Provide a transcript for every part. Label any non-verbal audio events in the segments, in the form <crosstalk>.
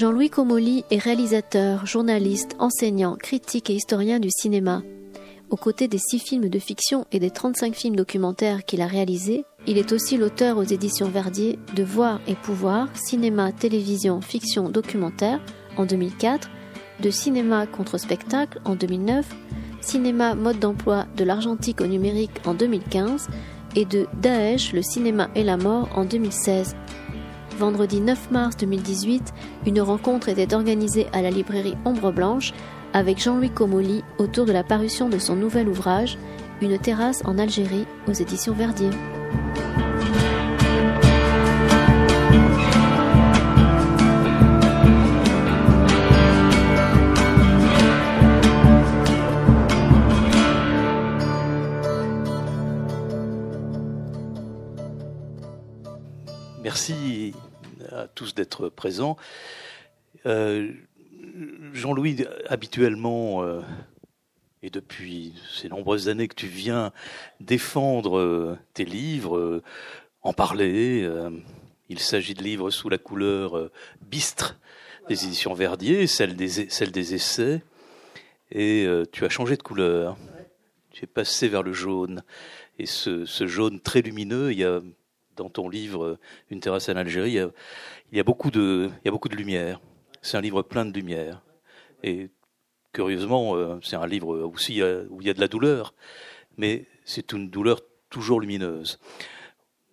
Jean-Louis Comolli est réalisateur, journaliste, enseignant, critique et historien du cinéma. Aux côtés des six films de fiction et des 35 films documentaires qu'il a réalisés, il est aussi l'auteur aux éditions Verdier de Voir et Pouvoir, cinéma, télévision, fiction, documentaire en 2004, de Cinéma contre spectacle en 2009, Cinéma mode d'emploi de l'argentique au numérique en 2015 et de Daesh, le cinéma et la mort en 2016. Vendredi 9 mars 2018, une rencontre était organisée à la librairie Ombre Blanche avec Jean-Louis Comolli autour de la parution de son nouvel ouvrage Une terrasse en Algérie aux éditions Verdier. Merci tous d'être présents. Euh, Jean-Louis, habituellement, euh, et depuis ces nombreuses années que tu viens défendre euh, tes livres, en parler, il s'agit de livres sous la couleur bistre des éditions Verdier, celle des, celle des essais, et tu as changé de couleur. Tu es passé vers le jaune. Et ce, ce jaune très lumineux, il y a dans ton livre Une terrasse en Algérie, il y a, il y a beaucoup de, lumière. C'est un livre plein de lumière. Et curieusement, euh, c'est un livre aussi euh, où il y a de la douleur, mais c'est une douleur toujours lumineuse.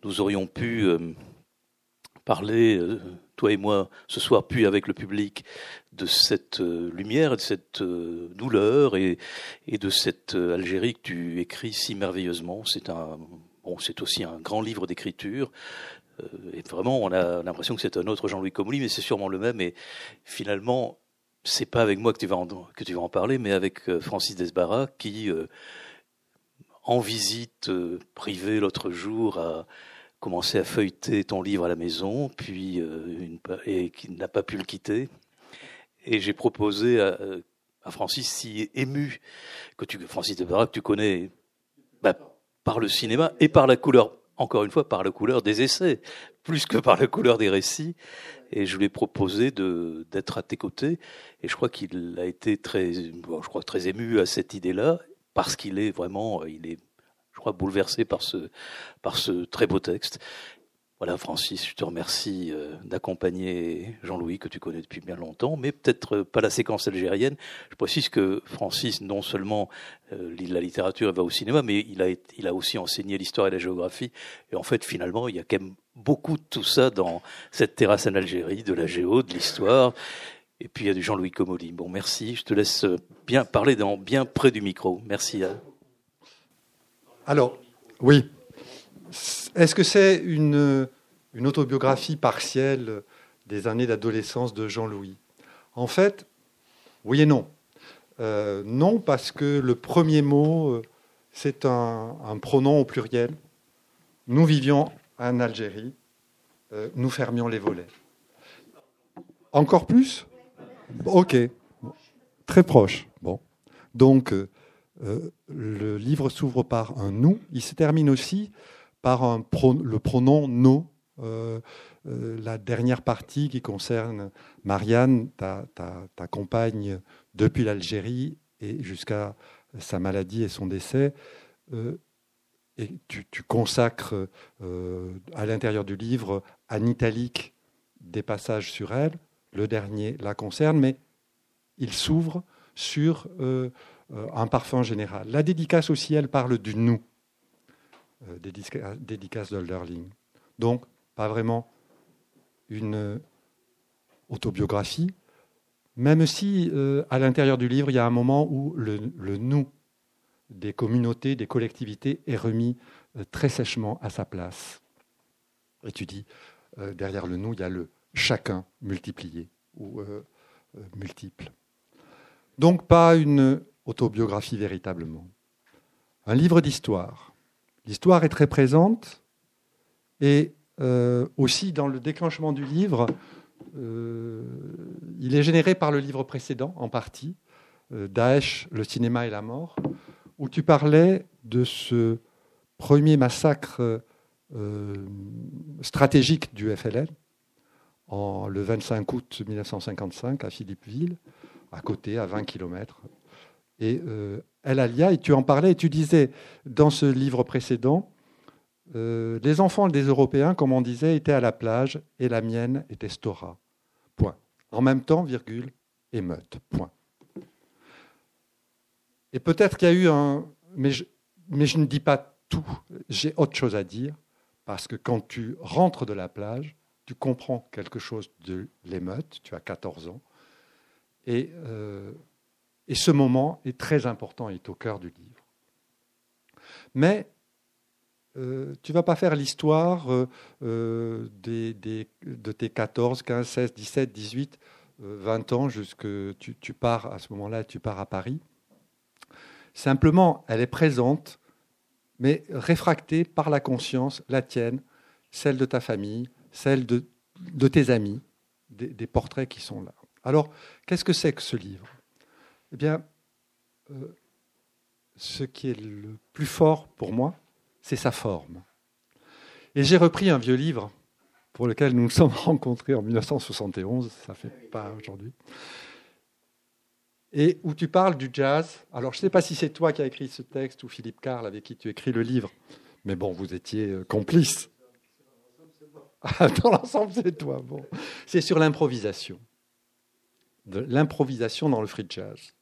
Nous aurions pu euh, parler, toi et moi, ce soir, puis avec le public, de cette lumière, de cette douleur et, et de cette Algérie que tu écris si merveilleusement. C'est un, bon, c'est aussi un grand livre d'écriture. Et vraiment, on a l'impression que c'est un autre Jean-Louis Comolli, mais c'est sûrement le même. Et finalement, c'est pas avec moi que tu vas en, que tu vas en parler, mais avec euh, Francis Desbarras qui, euh, en visite euh, privée l'autre jour, a commencé à feuilleter ton livre à la maison, puis et qui n'a pas pu le quitter. Et j'ai proposé à, Francis, si ému que tu, Francis Desbarras, que tu connais bah, par le cinéma et par la couleur, encore une fois, par la couleur des essais, plus que par la couleur des récits, et je lui ai proposé d'être à tes côtés. Et je crois qu'il a été très, je crois très ému à cette idée-là parce qu'il est vraiment, il est, je crois, bouleversé par ce par ce très beau texte. Voilà, Francis, je te remercie euh, d'accompagner Jean-Louis, que tu connais depuis bien longtemps, mais peut-être pas la séquence algérienne. Je précise que Francis, non seulement euh, lit la littérature et va au cinéma, mais il a, il a aussi enseigné l'histoire et la géographie. Et en fait, finalement, il y a quand même beaucoup de tout ça dans cette terrasse en Algérie, de la géo, de l'histoire. Et puis il y a du Jean-Louis Comolli. Bon, merci. Je te laisse bien parler dans, bien près du micro. Merci. Alors, oui. Est-ce que c'est une, autobiographie partielle des années d'adolescence de Jean-Louis? En fait, oui et non. Euh, non, parce que le premier mot, euh, c'est un, un, pronom au pluriel. Nous vivions en Algérie, euh, nous fermions les volets. Encore plus? Ok, très proche. Bon, donc le livre s'ouvre par un nous. Il se termine aussi par le pronom nous. Euh, euh, la dernière partie qui concerne Marianne, ta, compagne depuis l'Algérie et jusqu'à sa maladie et son décès. Euh, tu, consacres à l'intérieur du livre en italique des passages sur elle. Le dernier la concerne, mais il s'ouvre sur un parfum général. La dédicace aussi, elle parle du nous. Euh, des dédicaces d'Olderling. Donc, pas vraiment une autobiographie, même si euh, à l'intérieur du livre, il y a un moment où le, nous des communautés, des collectivités est remis euh, très sèchement à sa place. Et tu dis, derrière le nous, il y a le chacun multiplié ou multiple. Donc pas une autobiographie véritablement. Un livre d'histoire L'histoire est très présente et euh, aussi dans le déclenchement du livre, euh, il est généré par le livre précédent en partie, euh, Daesh, le cinéma et la mort, où tu parlais de ce premier massacre stratégique du FLN en, le 25 août 1955 à Philippeville, à côté, à 20 km. Et Alia, et tu en parlais, et tu disais dans ce livre précédent, euh, les enfants des Européens, comme on disait, étaient à la plage et la mienne était Stora. Point. En même temps, virgule, émeute. Point. Et peut-être qu'il y a eu un. Mais je, mais je ne dis pas tout. J'ai autre chose à dire. Parce que quand tu rentres de la plage, tu comprends quelque chose de l'émeute. Tu as 14 ans. Et, euh, et ce moment est très important, est au cœur du livre. Mais euh, tu vas pas faire l'histoire euh, euh, de tes 14, 15, 16, 17, 18, 20 ans, jusque tu, pars à ce moment-là, tu pars à Paris. Simplement, elle est présente, mais réfractée par la conscience, la tienne, celle de ta famille, celle de, tes amis, des, portraits qui sont là. Alors, qu'est-ce que c'est que ce livre? Eh bien, ce qui est le plus fort pour moi, c'est sa forme. Et j'ai repris un vieux livre pour lequel nous nous sommes <laughs> rencontrés en 1971, ça fait pas aujourd'hui, et où tu parles du jazz. Alors je ne sais pas si c'est toi qui as écrit ce texte ou Philippe Carl avec qui tu écris le livre, mais bon, vous étiez euh, complices. <laughs> Dans l'ensemble, c'est toi. Bon. C'est sur l'improvisation. L'improvisation dans le free jazz.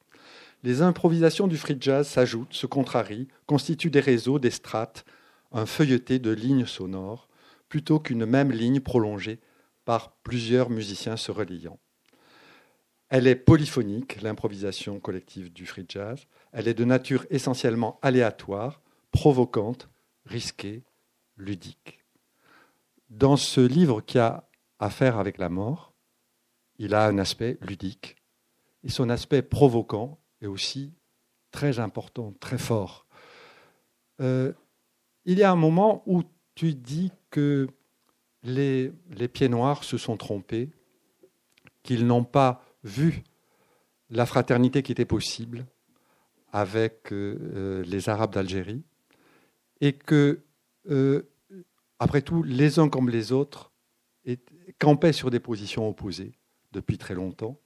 Les improvisations du free jazz s'ajoutent, se contrarient, constituent des réseaux, des strates, un feuilleté de lignes sonores, plutôt qu'une même ligne prolongée par plusieurs musiciens se reliant. Elle est polyphonique, l'improvisation collective du free jazz. Elle est de nature essentiellement aléatoire, provocante, risquée, ludique. Dans ce livre qui a à faire avec la mort, il a un aspect ludique. Et son aspect provoquant est aussi très important, très fort. Euh, il y a un moment où tu dis que les, pieds noirs se sont trompés, qu'ils n'ont pas vu la fraternité qui était possible avec euh, euh, les Arabes d'Algérie, et que, après tout, les uns comme les autres campaient sur des positions opposées depuis très longtemps,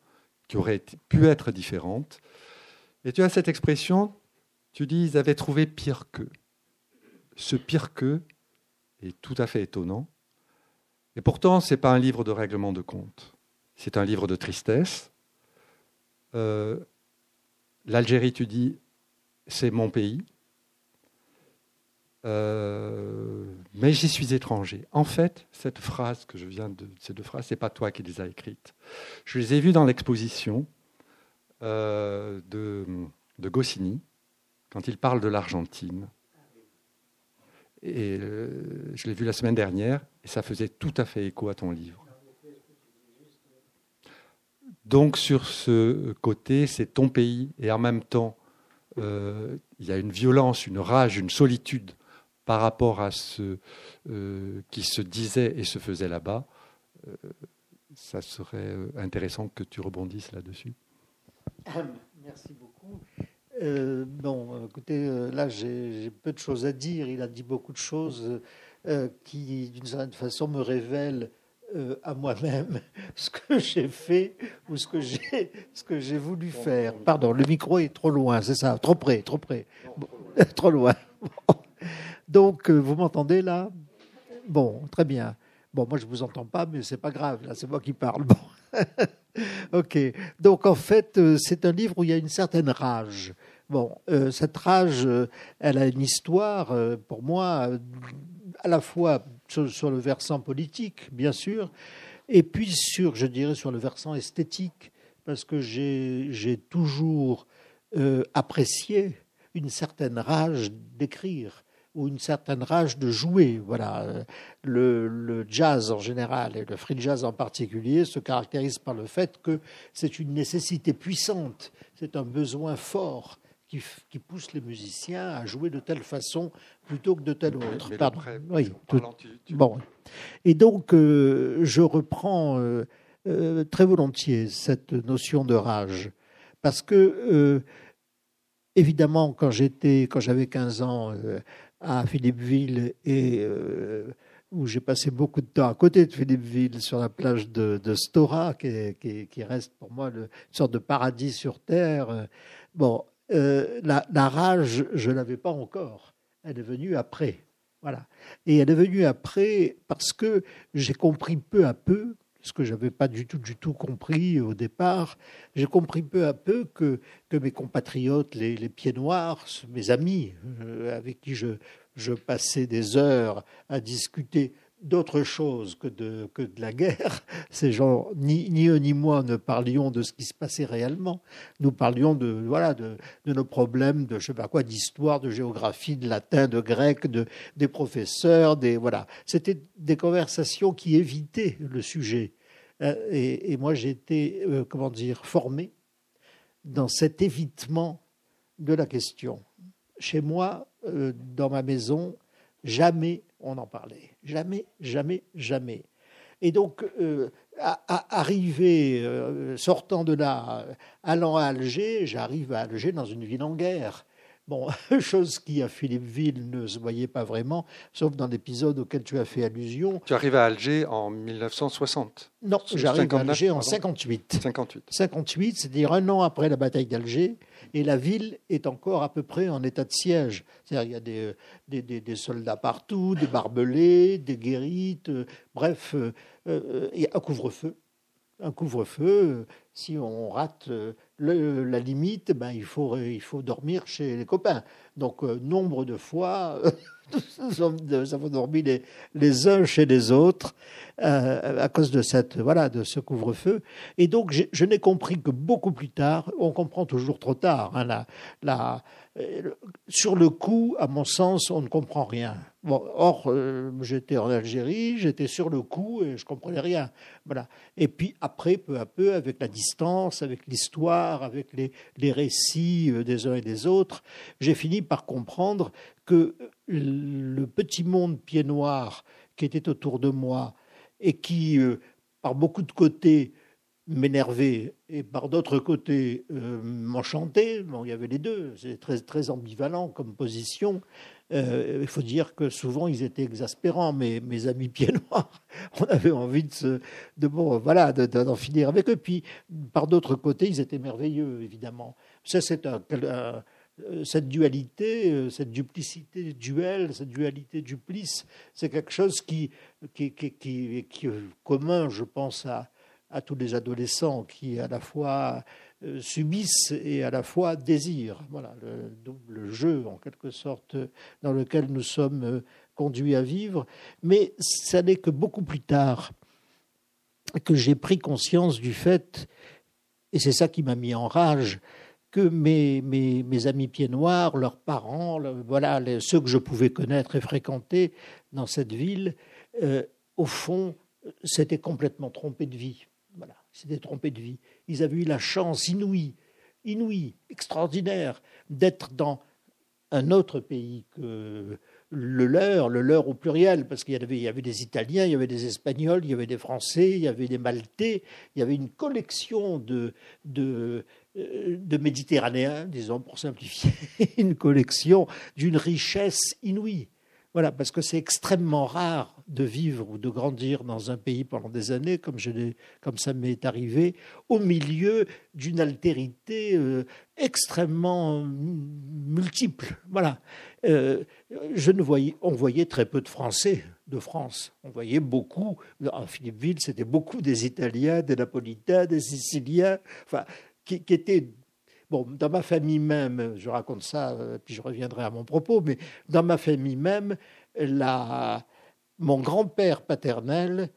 qui auraient pu être différentes. Et tu as cette expression, tu dis, ils avaient trouvé pire qu'eux ce pire que est tout à fait étonnant. Et pourtant, ce n'est pas un livre de règlement de compte. C'est un livre de tristesse. Euh, L'Algérie, tu dis, c'est mon pays. Euh, mais j'y suis étranger. En fait, cette phrase que je viens de, ces deux phrases, c'est pas toi qui les as écrites. Je les ai vues dans l'exposition euh, de, de Goscinny quand il parle de l'Argentine. Et euh, je l'ai vu la semaine dernière, et ça faisait tout à fait écho à ton livre. Donc sur ce côté, c'est ton pays, et en même temps, euh, il y a une violence, une rage, une solitude par rapport à ce qui se disait et se faisait là-bas. ça serait intéressant que tu rebondisses là-dessus. <coughs> Merci beaucoup. Euh, bon, écoutez, euh, là, j'ai peu de choses à dire. Il a dit beaucoup de choses euh, qui, d'une certaine façon, me révèlent à moi-même <laughs> ce que j'ai fait ou ce que j'ai ce que j'ai voulu faire. Pardon, le micro est trop loin, c'est ça, trop près, trop près, trop loin. <laughs> Donc, vous m'entendez là? Bon, très bien. Bon, moi je vous entends pas, mais c'est pas grave. Là, c'est moi qui parle. Bon. <laughs> ok. Donc en fait, c'est un livre où il y a une certaine rage. Bon, euh, cette rage, euh, elle a une histoire, euh, pour moi, à la fois sur, le versant politique, bien sûr, et puis sur, je dirais, sur le versant esthétique, parce que j'ai toujours apprécié une certaine rage d'écrire ou une certaine rage de jouer. Voilà, le, le, jazz en général et le free jazz en particulier se caractérise par le fait que c'est une nécessité puissante, c'est un besoin fort qui, pousse les musiciens à jouer de telle façon plutôt que de telle autre. Pardon. oui, Bon. Et donc, euh, je reprends euh, euh, très volontiers cette notion de rage. Parce que, évidemment, quand j'étais, quand j'avais 15 ans, à Philippeville et où j'ai passé beaucoup de temps à côté de Philippeville, sur la plage de, Stora, qui, reste pour moi une sorte de paradis sur Terre. Bon, euh, la, rage, je ne l'avais pas encore. Elle est venue après. Voilà. Et elle est venue après parce que j'ai compris peu à peu, ce que je n'avais pas du tout, du tout compris au départ, j'ai compris peu à peu que, que mes compatriotes, les, les pieds noirs, mes amis euh, avec qui je, je passais des heures à discuter d'autre chose que de, que de la guerre. <laughs> Ces gens, ni, ni, eux ni moi, ne parlions de ce qui se passait réellement. Nous parlions de, voilà, de, de nos problèmes de, je sais pas quoi, d'histoire, de géographie, de latin, de grec, de, des professeurs, des, voilà. C'était des conversations qui évitaient le sujet. Euh, et, moi, j'étais, euh, comment dire, formé dans cet évitement de la question. Chez moi, euh, dans ma maison, jamais on en parlait. Jamais, jamais, jamais. Et donc, euh, arrivé, euh, sortant de là, allant à Alger, j'arrive à Alger dans une ville en guerre. Bon, <laughs> chose qui à Philippeville ne se voyait pas vraiment, sauf dans l'épisode auquel tu as fait allusion. Tu arrives à Alger en 1960 Non, j'arrive à Alger en 58. 58. 58, c'est-à-dire un an après la bataille d'Alger, et la ville est encore à peu près en état de siège. C'est-à-dire il y a des, soldats partout, des barbelés, des guérites, euh, bref, euh, euh, et un couvre-feu. Un couvre-feu, si on rate la limite, ben, il, faut, il faut dormir chez les copains. Donc, euh, nombre de fois, <laughs> nous avons dormi les, les, uns chez les autres euh, à cause de, cette, voilà, de ce couvre-feu. Et donc, je n'ai compris que beaucoup plus tard, on comprend toujours trop tard, hein, la, euh, sur le coup, à mon sens, on ne comprend rien. Or, euh, j'étais en Algérie, j'étais sur le coup et je comprenais rien. Voilà. Et puis après, peu à peu, avec la avec l'histoire, avec les, récits euh, des uns et des autres, j'ai fini par comprendre que le petit monde pied noir qui était autour de moi et qui, par beaucoup de côtés, m'énerver et par d'autres côtés euh, m'enchanter. Bon, il y avait les deux, c'est très, très ambivalent comme position. Euh, il faut dire que souvent ils étaient exaspérants, mes, mes amis <laughs> pieds noirs. On avait envie de, bon, voilà, d'en finir avec eux. Puis par d'autres côtés, ils étaient merveilleux, évidemment. Ça, c'est un, cette dualité, euh, cette duplicité duel, cette dualité duplice, c'est quelque chose qui, qui, qui, qui, est commun, je pense, à, tous les adolescents qui à la fois euh, subissent et à la fois désirent. Voilà, le double jeu en quelque sorte dans lequel nous sommes euh, conduits à vivre. Mais ça n'est que beaucoup plus tard que j'ai pris conscience du fait, et c'est ça qui m'a mis en rage, que mes, amis pieds noirs, leurs parents, voilà, ceux que je pouvais connaître et fréquenter dans cette ville, euh, au fond, s'étaient complètement trompés de vie. S'étaient trompés de vie. Ils avaient eu la chance inouïe, inouïe, extraordinaire, d'être dans un autre pays que le leur, le leur au pluriel, parce qu'il y avait, il y avait des Italiens, il y avait des Espagnols, il y avait des Français, il y avait des Maltais, il y avait une collection de, de, euh, de Méditerranéens, disons pour simplifier, <laughs> une collection d'une richesse inouïe. Voilà, parce que c'est extrêmement rare de vivre ou de grandir dans un pays pendant des années, comme, je comme ça m'est arrivé, au milieu d'une altérité euh, extrêmement multiple. Voilà. Euh, je ne voyais, on voyait très peu de Français de France. On voyait beaucoup, en Philippeville, c'était beaucoup des Italiens, des Napolitains, des Siciliens, enfin, qui, qui étaient Dans ma famille même, je raconte ça, euh, puis je reviendrai à mon propos, mais dans ma famille même, mon grand-père paternel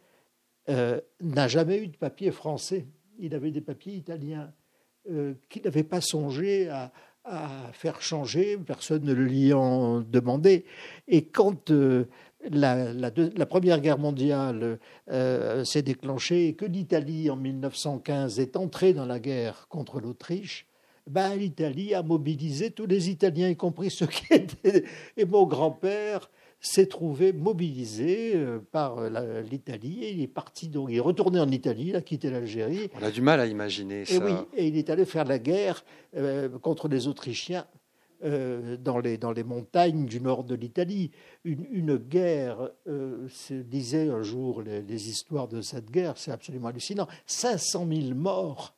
euh, n'a jamais eu de papier français. Il avait des papiers italiens euh, qu'il n'avait pas songé à, faire changer, personne ne lui en demandait. Et quand la, Première Guerre mondiale s'est déclenchée et que l'Italie, en 1915, est entrée dans la guerre contre l'Autriche, ben, l'Italie a mobilisé tous les Italiens, y compris ceux qui <laughs> étaient. Et mon grand-père s'est trouvé mobilisé euh, par euh, l'Italie et il est parti donc il est retourné en Italie, il a quitté l'Algérie. On a du mal à imaginer ça. Et oui, et il est allé faire la guerre euh, contre les Autrichiens euh, dans, les, dans les montagnes du nord de l'Italie. Une, guerre, euh, disait un jour les, histoires de cette guerre, c'est absolument hallucinant. 500 000 morts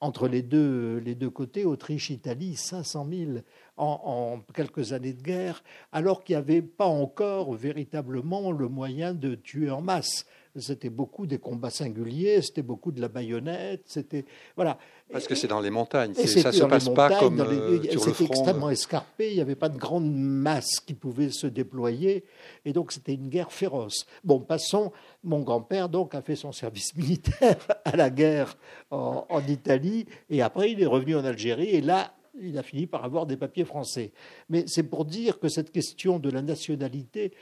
entre les deux, les deux côtés, Autriche-Italie, 500 000 en, quelques années de guerre, alors qu'il n'y avait pas encore véritablement le moyen de tuer en masse. C'était beaucoup des combats singuliers, c'était beaucoup de la baïonnette, c'était voilà. Parce que c'est dans les montagnes, ça se passe pas comme euh, sur le front. C'était extrêmement escarpé, il n'y avait pas de grande masse qui pouvait se déployer, et donc c'était une guerre féroce. Bon, passons. Mon grand-père donc a fait son service <laughs> militaire à la guerre en, en Italie, et après il est revenu en Algérie, et là il a fini par avoir des papiers français. Mais c'est pour dire que cette question de la nationalité,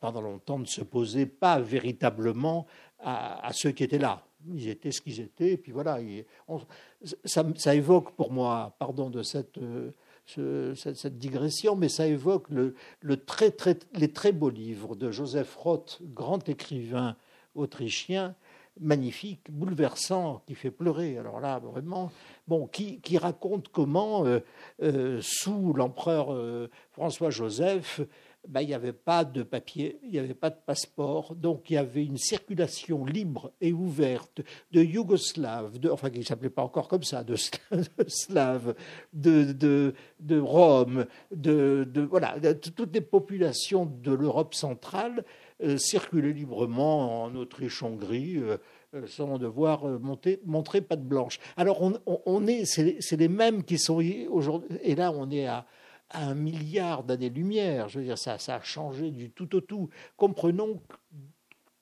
pendant longtemps, ne se posait pas véritablement à, ceux qui étaient là. Ils étaient ce qu'ils étaient, puis voilà. ça, évoque pour moi, pardon de cette, cette, digression, mais ça évoque le, très, très, les très beaux livres de Joseph Roth, grand écrivain autrichien, magnifique, bouleversant, qui fait pleurer. Alors là, vraiment, bon, qui, raconte comment, euh, euh, sous l'empereur euh, François-Joseph, ben, il n'y avait pas de papier, il n'y avait pas de passeport, donc il y avait une circulation libre et ouverte de Yougoslaves, enfin qui ne s'appelait pas encore comme ça, de, <laughs> Slaves, de, de, de Rome, de, de, voilà, toutes les populations de l'Europe centrale euh, circulaient librement en Autriche-Hongrie. Euh, euh, sans devoir monter, montrer patte blanche. Alors on, on est, c'est les mêmes qui sont aujourd'hui, et là on est à, un milliard d'années-lumière. Je veux dire, ça, ça a changé du tout au tout. Comprenons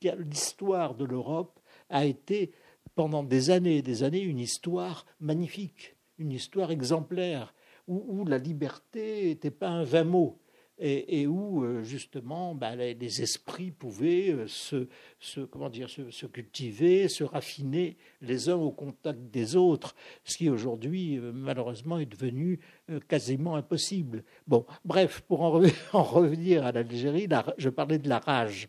que l'histoire de l'Europe a été pendant des années et des années une histoire magnifique, une histoire exemplaire, où la liberté n'était pas un vain mot et, où euh, justement bah, les, esprits pouvaient euh, se, comment dire, se, cultiver, se raffiner les uns au contact des autres, ce qui aujourd'hui euh, malheureusement est devenu quasiment impossible. Bon, bref, pour en, revenir <laughs> à l'Algérie, je parlais de la rage.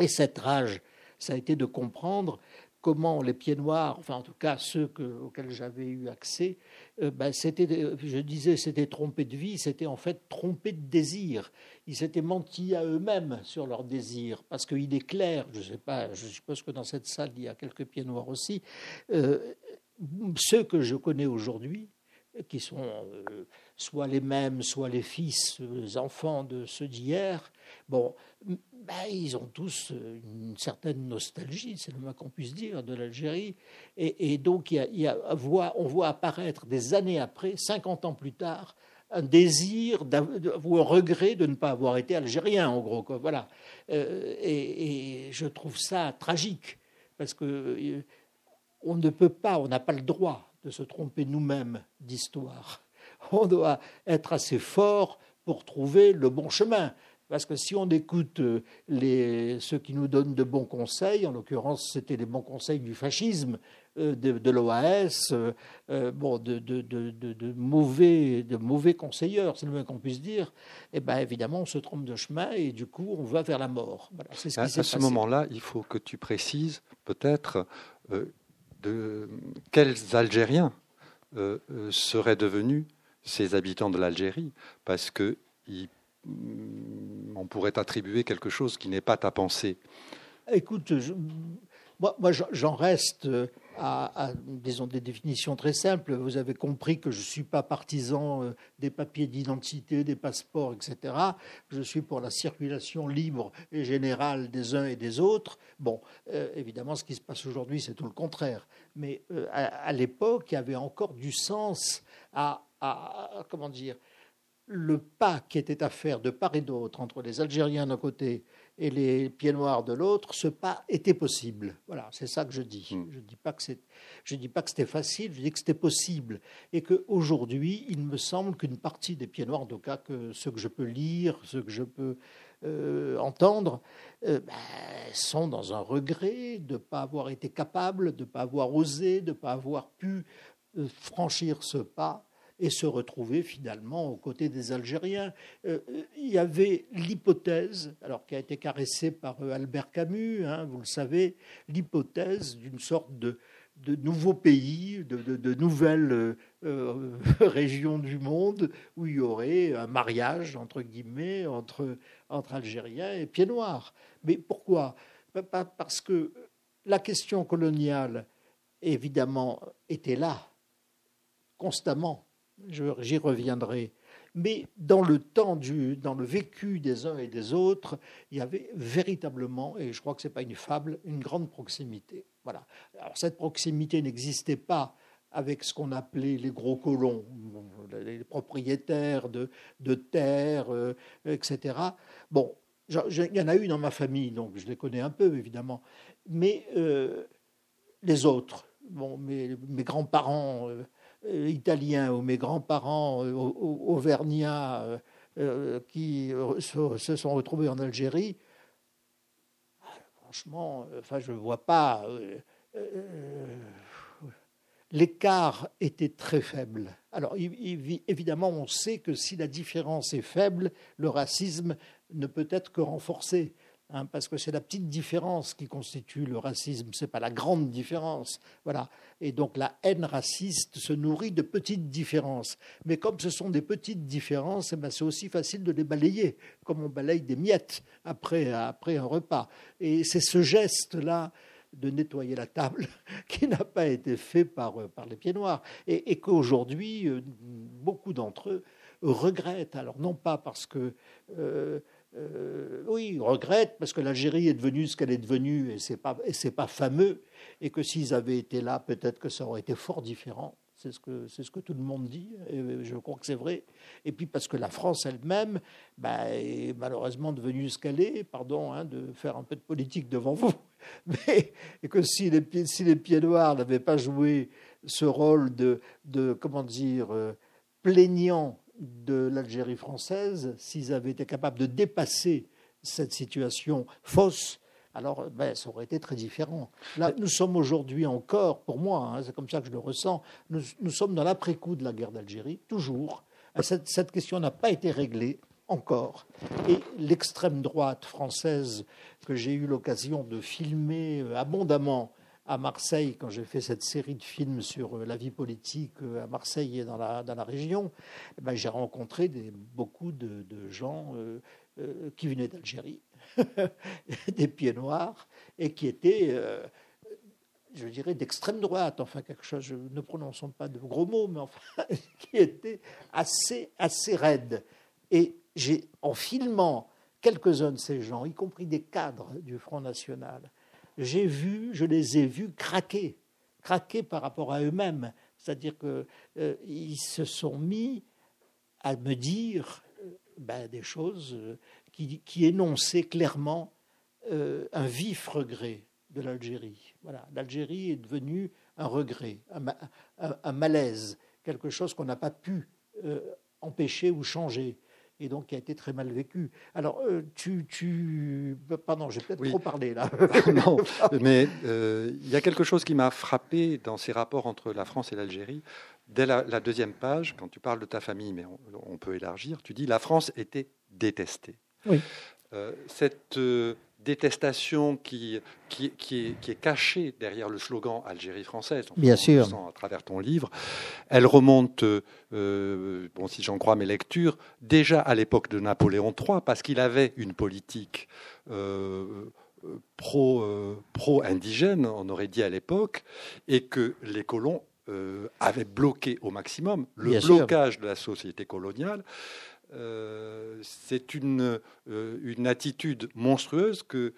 Et cette rage, ça a été de comprendre comment les pieds noirs, enfin en tout cas ceux auxquels j'avais eu accès, euh, ben, c'était, je disais, c'était trompé de vie, c'était en fait trompé de désir. Ils s'étaient menti à eux-mêmes sur leur désir, parce qu'il est clair, je sais pas, je suppose que dans cette salle il y a quelques pieds noirs aussi, euh, ceux que je connais aujourd'hui, qui sont euh, soit les mêmes, soit les fils, les enfants de ceux d'hier, bon, ben, ils ont tous euh, une certaine nostalgie, c'est le moins qu'on puisse dire, de l'Algérie. Et, donc, on voit apparaître des années après, 50 ans plus tard, un désir ou un regret de ne pas avoir été algérien, en gros. Voilà. Euh, et, je trouve ça tragique, parce que euh, on ne peut pas, on n'a pas le droit de se tromper nous-mêmes d'histoire. On doit être assez fort pour trouver le bon chemin. Parce que si on écoute euh, les, ceux qui nous donnent de bons conseils, en l'occurrence c'était les bons conseils du fascisme, euh, de, l'OAS, euh, bon, de, de, mauvais, de mauvais conseilleurs, c'est le moins qu'on puisse dire, eh ben, évidemment on se trompe de chemin et du coup on va vers la mort. ce à, ce moment-là, il faut que tu précises peut-être de quels Algériens seraient devenus ces habitants de l'Algérie, parce qu'ils on pourrait attribuer quelque chose qui n'est pas ta pensée Écoute, moi, j'en reste à, disons, des définitions très simples. Vous avez compris que je ne suis pas partisan euh, des papiers d'identité, des passeports, etc. Je suis pour la circulation libre et générale des uns et des autres. Bon, euh, évidemment, ce qui se passe aujourd'hui, c'est tout le contraire. Mais euh, à, l'époque, il y avait encore du sens à comment dire, le pas qui était à faire de part et d'autre entre les Algériens d'un côté et les pieds noirs de l'autre, ce pas était possible. Voilà, c'est ça que je dis. Hmm. Je ne dis pas que c'est, je dis pas que c'était facile, je dis que c'était possible. Et qu'aujourd'hui, il me semble qu'une partie des pieds noirs, en tout cas que ceux que je peux lire, ceux que je peux euh, entendre, euh, ben, sont dans un regret de ne pas avoir été capable, de ne pas avoir osé, de ne pas avoir pu euh, franchir ce pas et se retrouver finalement aux côtés des Algériens. Euh, il y avait l'hypothèse, alors qui a été caressée par euh, Albert Camus, hein, vous le savez, l'hypothèse d'une sorte de de nouveaux pays, de, nouvelles <laughs> régions du monde où il y aurait un mariage, entre guillemets, entre, entre Algériens et Pieds Noirs. Mais pourquoi? Parce que la question coloniale, évidemment, était là, constamment. J'y reviendrai. Mais dans le temps, du, dans le vécu des uns et des autres, il y avait véritablement, et je crois que ce n'est pas une fable, une grande proximité. Voilà. Alors cette proximité n'existait pas avec ce qu'on appelait les gros colons, les propriétaires de, de terres, euh, etc. Bon, il y en a eu dans ma famille, donc je les connais un peu, évidemment. Mais euh, les autres, bon, mes, mes grands-parents euh, italiens ou mes grands-parents auvergnats qui se, sont retrouvés en Algérie, franchement, enfin, je ne vois pas l'écart était très faible. Alors évidemment, on sait que si la différence est faible, le racisme ne peut être que renforcé. Hein, parce que c'est la petite différence qui constitue le racisme, ce n'est pas la grande différence. Voilà. Et donc la haine raciste se nourrit de petites différences. Mais comme ce sont des petites différences, eh ben, c'est aussi facile de les balayer, comme on balaye des miettes après, après un repas. Et c'est ce geste-là de nettoyer la table <laughs> qui n'a pas été fait par, euh, par les pieds noirs. Et, qu'aujourd'hui, euh, beaucoup d'entre eux regrettent. Alors non pas parce que... Euh, oui, regrettent parce que l'Algérie est devenue ce qu'elle est devenue et c'est pas et c'est pas fameux et que s'ils avaient été là, peut-être que ça aurait été fort différent. C'est ce, que, c'est ce que tout le monde dit, et je crois que c'est vrai. Et puis parce que la France elle-même bah, est malheureusement devenue ce qu'elle est, pardon hein, de faire un peu de politique devant vous, <laughs> mais et que si les, pieds, si les pieds noirs n'avaient pas joué ce rôle de, de comment dire, euh, plaignant de l'Algérie française, s'ils avaient été capables de dépasser cette situation fausse, alors ben, ça aurait été très différent. Là, nous sommes aujourd'hui encore, pour moi, hein, c'est comme ça que je le ressens, nous, sommes dans l'après-coup de la guerre d'Algérie, toujours. Cette, cette question n'a pas été réglée encore. Et l'extrême droite française que j'ai eu l'occasion de filmer euh, abondamment à Marseille, quand j'ai fait cette série de films sur euh, la vie politique euh, à Marseille et dans la, dans la région, eh ben, j'ai rencontré beaucoup de, gens qui venaient d'Algérie, <laughs> des pieds noirs, et qui étaient, je dirais, d'extrême droite, enfin quelque chose, ne prononçons pas de gros mots, mais enfin, <laughs> qui étaient assez, assez raides. Et j'ai, en filmant quelques-uns de ces gens, y compris des cadres du Front National, j'ai vu, je les ai vus craquer, craquer par rapport à eux-mêmes. C'est-à-dire qu'ils euh, se sont mis à me dire euh, ben, des choses euh, qui, énonçaient clairement un vif regret de l'Algérie. Voilà, l'Algérie est devenue un regret, un, malaise, quelque chose qu'on n'a pas pu empêcher ou changer et donc qui a été très mal vécu. Alors, euh, tu, tu... Pardon, j'ai peut-être trop parlé là. <laughs> non, mais euh, il y a quelque chose qui m'a frappé dans ces rapports entre la France et l'Algérie. Dès la, deuxième page, quand tu parles de ta famille, mais on, peut élargir, tu dis la France était détestée. Oui. Euh, cette détestation qui, qui, qui, est, qui, est, cachée derrière le slogan Algérie française, Bien sûr. à travers ton livre, elle remonte, euh, bon, si j'en crois mes lectures, déjà à l'époque de Napoléon III, parce qu'il avait une politique euh, pro, euh, pro-indigène, on aurait dit à l'époque, et que les colons avaient bloqué au maximum le blocage de la société coloniale. Euh, c'est une, euh, une attitude monstrueuse que,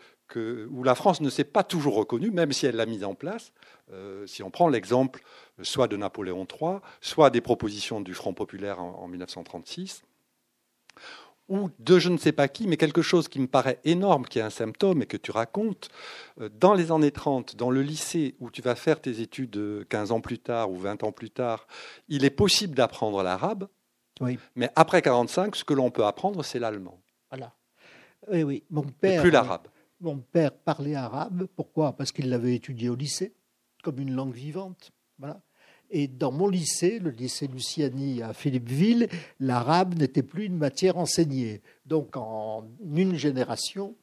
où la France ne s'est pas toujours reconnue, même si elle l'a mise en place. Euh, si on prend l'exemple soit de Napoléon III, soit des propositions du Front populaire en, 1936, ou de je ne sais pas qui, mais quelque chose qui me paraît énorme, qui est un symptôme et que tu racontes, dans les années 30, dans le lycée où tu vas faire tes études 15 ans plus tard ou 20 ans plus tard, il est possible d'apprendre l'arabe, mais après 45, ce que l'on peut apprendre, c'est l'allemand. Voilà. Oui, oui. Mon père. plus l'arabe. Mon père parlait arabe. Pourquoi? Parce qu'il l'avait étudié au lycée, comme une langue vivante. Voilà. Et dans mon lycée, le lycée Luciani à Philippeville, l'arabe n'était plus une matière enseignée. Donc en une génération,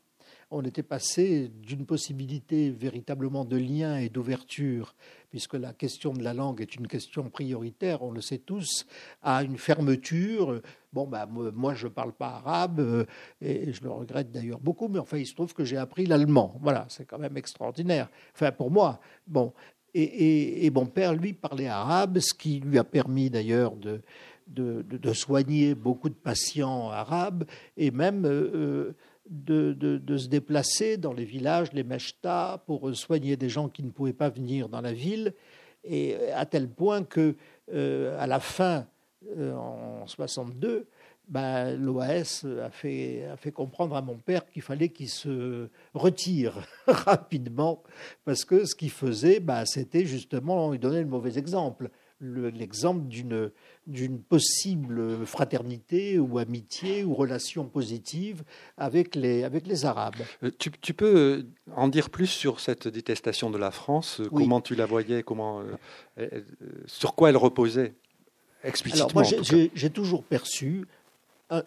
on était passé d'une possibilité véritablement de lien et d'ouverture, puisque la question de la langue est une question prioritaire, on le sait tous, à une fermeture. Bon, bah, moi, je ne parle pas arabe, euh, et je le regrette d'ailleurs beaucoup, mais enfin, il se trouve que j'ai appris l'allemand. Voilà, c'est quand même extraordinaire. Enfin, pour moi. Bon. Et, mon père, lui, parlait arabe, ce qui lui a permis d'ailleurs de, soigner beaucoup de patients arabes et même euh, de, se déplacer dans les villages, les meshtas, pour soigner des gens qui ne pouvaient pas venir dans la ville. Et à tel point que, euh, à la fin, euh, en 62, ben, l'OAS a fait, comprendre à mon père qu'il fallait qu'il se retire <laughs> rapidement, parce que ce qu'il faisait, ben, c'était justement, il donnait le mauvais exemple l'exemple d'une d'une possible fraternité ou amitié ou relation positive avec les, avec les Arabes. Euh, tu, tu, peux euh, en dire plus sur cette détestation de la France? Euh, Comment tu la voyais? Comment, Sur quoi elle reposait? Explicitement Alors moi, j'ai toujours perçu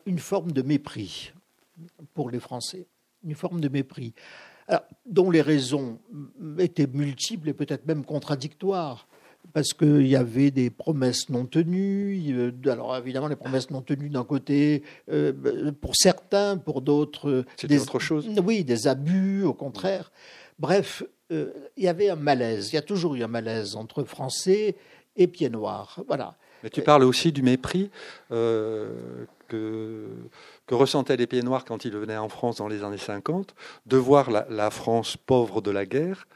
une forme de mépris pour les Français, une forme de mépris, dont les raisons étaient multiples et peut-être même contradictoires parce qu'il y avait des promesses non tenues. Alors évidemment, les promesses non tenues d'un côté, euh, pour certains, pour d'autres, des autre chose. Oui, des abus, au contraire. Bref, euh, il y avait un malaise. Il y a toujours eu un malaise entre Français et Pieds Noirs. Voilà. Mais tu parles aussi du mépris euh, que, que, ressentaient les Pieds Noirs quand ils venaient en France dans les années 50, de voir la France pauvre de la guerre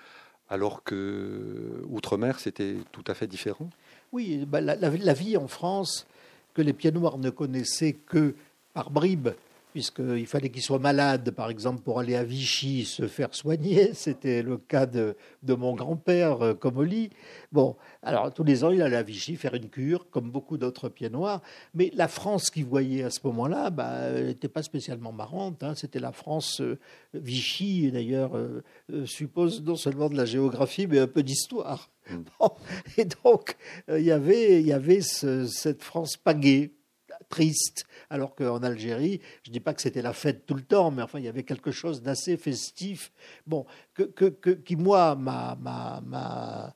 alors que Outre-mer, c'était tout à fait différent. Oui, bah, la, vie en France, que les pieds noirs ne connaissaient que par bribes, puisqu'il fallait qu'ils soient malades, par exemple, pour aller à Vichy se faire soigner. <laughs> C'était le cas de, mon grand-père euh, Comoli. Bon, alors tous les ans, il allait à Vichy faire une cure, comme beaucoup d'autres pieds noirs. Mais la France qu'il voyait à ce moment-là, bah, n'était pas spécialement marrante. Hein. C'était la France euh, Vichy, d'ailleurs, euh, suppose non seulement de la géographie, mais un peu d'histoire. Mm. <laughs> et donc, il y avait, il y avait cette France pagée triste, alors qu'en Algérie, je ne dis pas que c'était la fête tout le temps, mais enfin, il y avait quelque chose d'assez festif, bon, que, que, qui, moi, m'a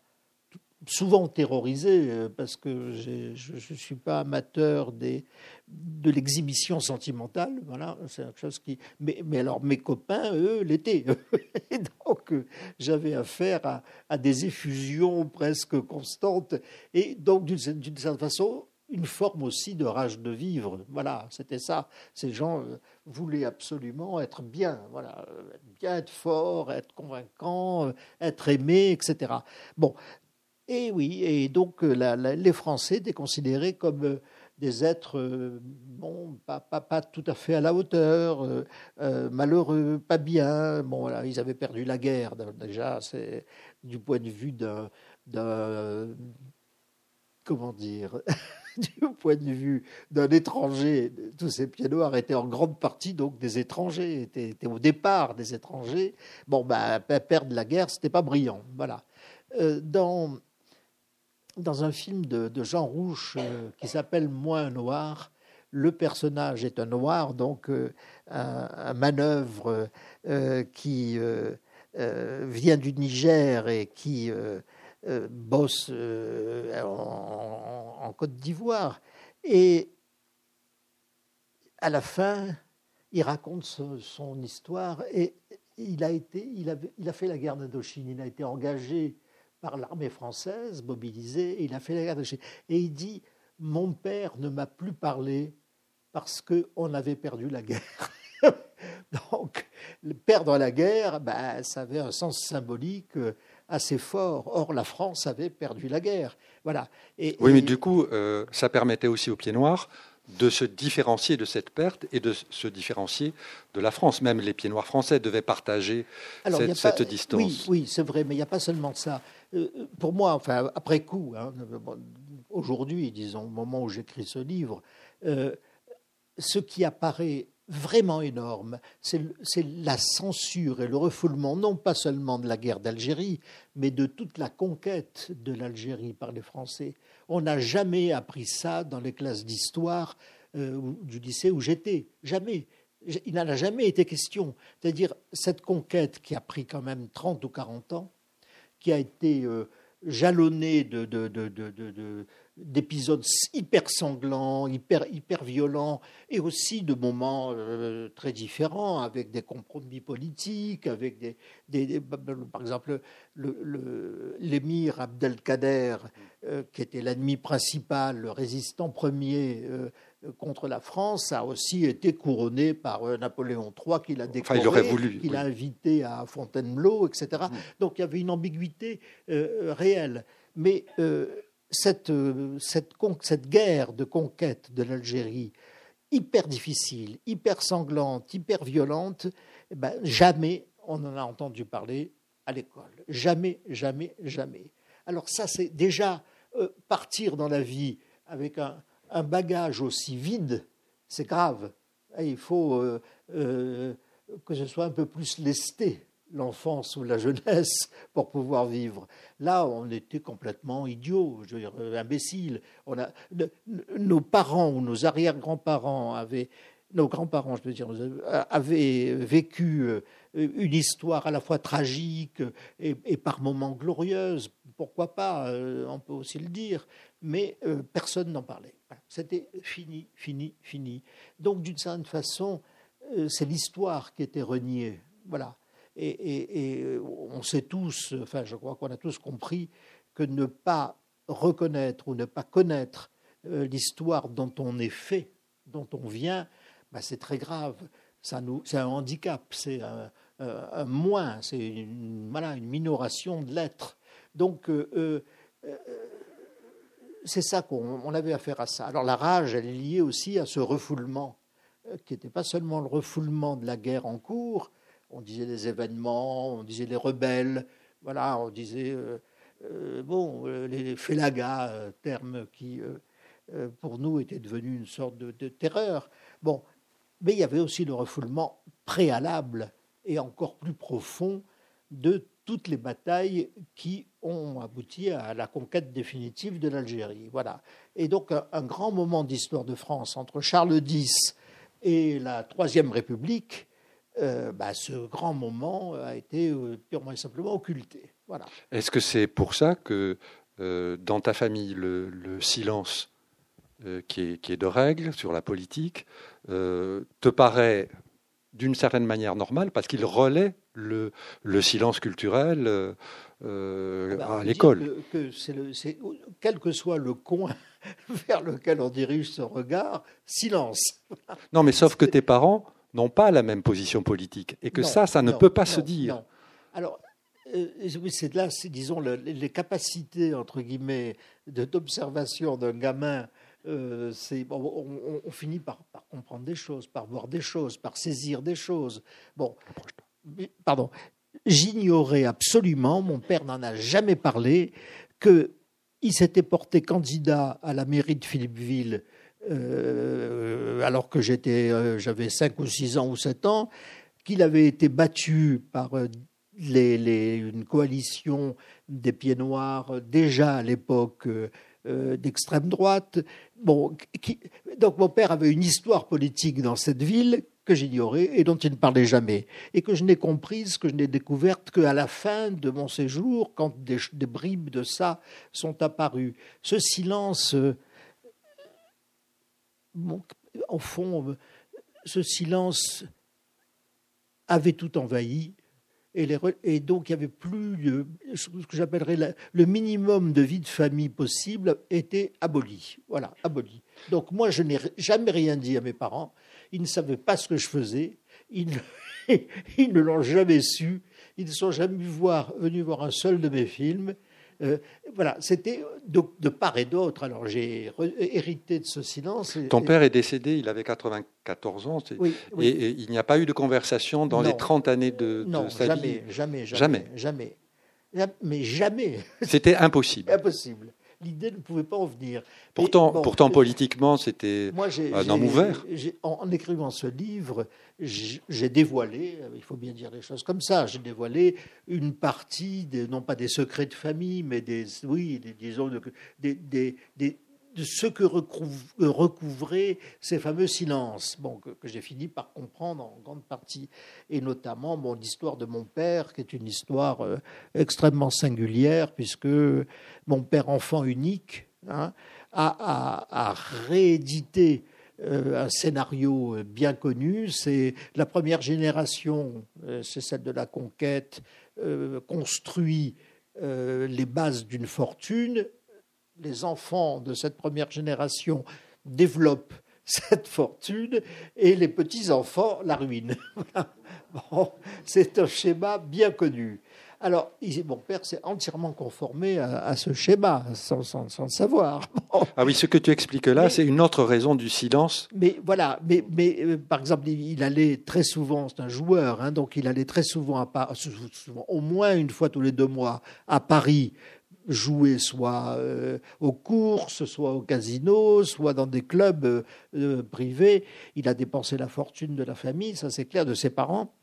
souvent terrorisé, euh, parce que je ne suis pas amateur des, de l'exhibition sentimentale, voilà, c'est quelque chose qui... Mais, mais alors, mes copains, eux, l'étaient. <laughs> Et donc, euh, j'avais affaire à, à, des effusions presque constantes. Et donc, d'une certaine façon, une forme aussi de rage de vivre. Voilà, c'était ça. Ces gens euh, voulaient absolument être bien, voilà, bien être fort, être convaincant, euh, être aimé, etc. Bon, et oui, et donc euh, les Français étaient considérés comme des êtres, bon, pas, pas, tout à fait à la hauteur, malheureux, pas bien. Bon, voilà, ils avaient perdu la guerre. Déjà, c'est du point de vue d'un, comment dire <laughs> <laughs> du point de vue d'un étranger, tous ces pieds noirs étaient en grande partie donc des étrangers, étaient, au départ des étrangers. Bon, ben, perdre la guerre, c'était pas brillant. Voilà. Euh, dans, dans un film de, Jean Rouche euh, qui s'appelle Moi un noir, le personnage est un noir, donc euh, un, manœuvre qui vient du Niger et qui euh, bosse euh, en, Côte d'Ivoire. Et à la fin, il raconte son, histoire et il a, été, il, il a fait la guerre d'Indochine. Il a été engagé par l'armée française, mobilisé, et il a fait la guerre d'Indochine. Et il dit Mon père ne m'a plus parlé parce qu'on avait perdu la guerre. <laughs> Donc, perdre la guerre, ben, ça avait un sens symbolique assez fort. Or, la France avait perdu la guerre. Voilà. Et, oui, mais du coup, euh, ça permettait aussi aux pieds noirs de se différencier de cette perte et de se différencier de la France. Même les pieds noirs français devaient partager cette, distance. Oui, oui c'est vrai, mais il n'y a pas seulement ça. Euh, pour moi, enfin, après coup, hein, aujourd'hui, disons, au moment où j'écris ce livre, euh, ce qui apparaît vraiment énorme. C'est la censure et le refoulement, non pas seulement de la guerre d'Algérie, mais de toute la conquête de l'Algérie par les Français. On n'a jamais appris ça dans les classes d'histoire euh, du lycée où j'étais. Jamais. il n'en a jamais été question. C'est-à-dire, cette conquête qui a pris quand même 30 ou 40 ans, qui a été euh, jalonnée de, d'épisodes hyper sanglants, hyper, hyper violents, et aussi de moments euh, très différents, avec des compromis politiques, avec des, des, par exemple l'émir Abdelkader, euh, qui était l'ennemi principal, le résistant premier euh, contre la France, a aussi été couronné par Napoléon III, qui l'a décoré, enfin, l'a invité à Fontainebleau, etc. Mm. Donc il y avait une ambiguïté réelle. Mais cette, euh, cette, guerre de conquête de l'Algérie, hyper difficile, hyper sanglante, hyper violente, eh ben, jamais on en a entendu parler à l'école. Jamais, jamais, jamais. Alors ça, c'est déjà euh, partir dans la vie avec un, bagage aussi vide, c'est grave. il faut euh, que ce soit un peu plus lesté l'enfance ou la jeunesse <laughs> pour pouvoir vivre. Là, on était complètement idiots, je veux dire, euh, imbéciles. On a, nos parents ou nos arrière-grands-parents avaient, nos grands-parents, je veux dire, avaient vécu euh, une histoire à la fois tragique et, par moments glorieuse. Pourquoi pas euh, On peut aussi le dire. Mais personne n'en parlait. C'était fini, fini, fini. Donc, d'une certaine façon, c'est l'histoire qui était reniée. Voilà. Et, on sait tous, enfin je crois qu'on a tous compris que ne pas reconnaître ou ne pas connaître euh, l'histoire dont on est fait, dont on vient, bah, c'est très grave. c'est un handicap, c'est un, moins, c'est une, voilà, une minoration de l'être. Donc, euh, euh, c'est ça qu'on avait affaire à ça. Alors, la rage, elle est liée aussi à ce refoulement, qui n'était pas seulement le refoulement de la guerre en cours, on disait des événements, on disait les rebelles, voilà, on disait, euh, euh, bon, euh, les félagas, terme qui, pour nous, était devenu une sorte de, terreur. Bon, mais il y avait aussi le refoulement préalable et encore plus profond de toutes les batailles qui ont abouti à la conquête définitive de l'Algérie. Voilà. Et donc un grand moment d'histoire de France entre Charles X et la Troisième République euh, bah, ce grand moment a été euh, purement et simplement occulté. Voilà. Est-ce que c'est pour ça que euh, dans ta famille, le, silence qui est, qui, est, de règle sur la politique te paraît d'une certaine manière normal parce qu'il relaie le, le, silence culturel ah bah, à l'école? Que, quel que soit le coin <laughs> vers lequel on dirige son regard, silence. Non, mais sauf que tes parents n'ont pas la même position politique et que ça, ça ne peut pas se dire. Alors, euh, c'est là, disons, les capacités, entre guillemets, d'observation d'un gamin, euh, on, finit par, comprendre des choses, par voir des choses, par saisir des choses. Bon, pardon, j'ignorais absolument, mon père n'en a jamais parlé, qu'il s'était porté candidat à la mairie de Philippeville euh, alors que j'étais, euh, j'avais 5 ou 6 ans ou 7 ans, qu'il avait été battu par euh, les, une coalition des pieds noirs déjà à l'époque d'extrême droite. Bon, donc mon père avait une histoire politique dans cette ville que j'ignorais et dont il ne parlait jamais, et que je n'ai comprise, que je n'ai découverte qu'à la fin de mon séjour, quand des, des, bribes de ça sont apparues. Ce silence au fond, ce silence avait tout envahi. Et, donc, il n'y avait plus ce que j'appellerais le minimum de vie de famille possible était aboli. Voilà, aboli. Donc, moi, je n'ai jamais rien dit à mes parents. Ils ne savaient pas ce que je faisais. Ils, ne <laughs> l'ont jamais su. Ils ne sont jamais venus voir un seul de mes films. Euh, voilà, c'était de, part et d'autre. Alors j'ai hérité de ce silence. Ton père est décédé, il avait 94 ans, Et, il n'y a pas eu de conversation dans les 30 années de, non, sa jamais, vie jamais, jamais, jamais, jamais, mais jamais. C'était impossible. impossible l'idée ne pouvait pas en venir. Pourtant, pourtant politiquement, c'était un homme ouvert. En, écrivant ce livre, j'ai dévoilé, il faut bien dire les choses comme ça, j'ai dévoilé une partie, des, non pas des secrets de famille, mais des, oui, disons, des, des, de ce que recouvraient ces fameux silences, bon, que, j'ai fini par comprendre en grande partie, et notamment bon, l'histoire de mon père, qui est une histoire euh, extrêmement singulière, puisque mon père enfant unique hein, a, réédité euh, un scénario euh, bien connu. C'est la première génération, c'est celle de la conquête, construit les bases d'une fortune les enfants de cette première génération développent <laughs> cette fortune et les petits-enfants la ruinent. <laughs> c'est un schéma bien connu. Alors, mon père s'est entièrement conformé à, ce schéma, sans, le savoir. <laughs> Ah oui, ce que tu expliques là, c'est une autre raison du silence. Mais voilà, mais, mais euh, par exemple, il, allait très souvent, c'est un joueur, hein, donc il allait très souvent, à Paris, au moins une fois tous les deux mois, à Paris jouer soit euh, aux courses, soit au casino, soit dans des clubs euh, euh, privés. Il a dépensé la fortune de la famille, ça c'est clair, de ses parents,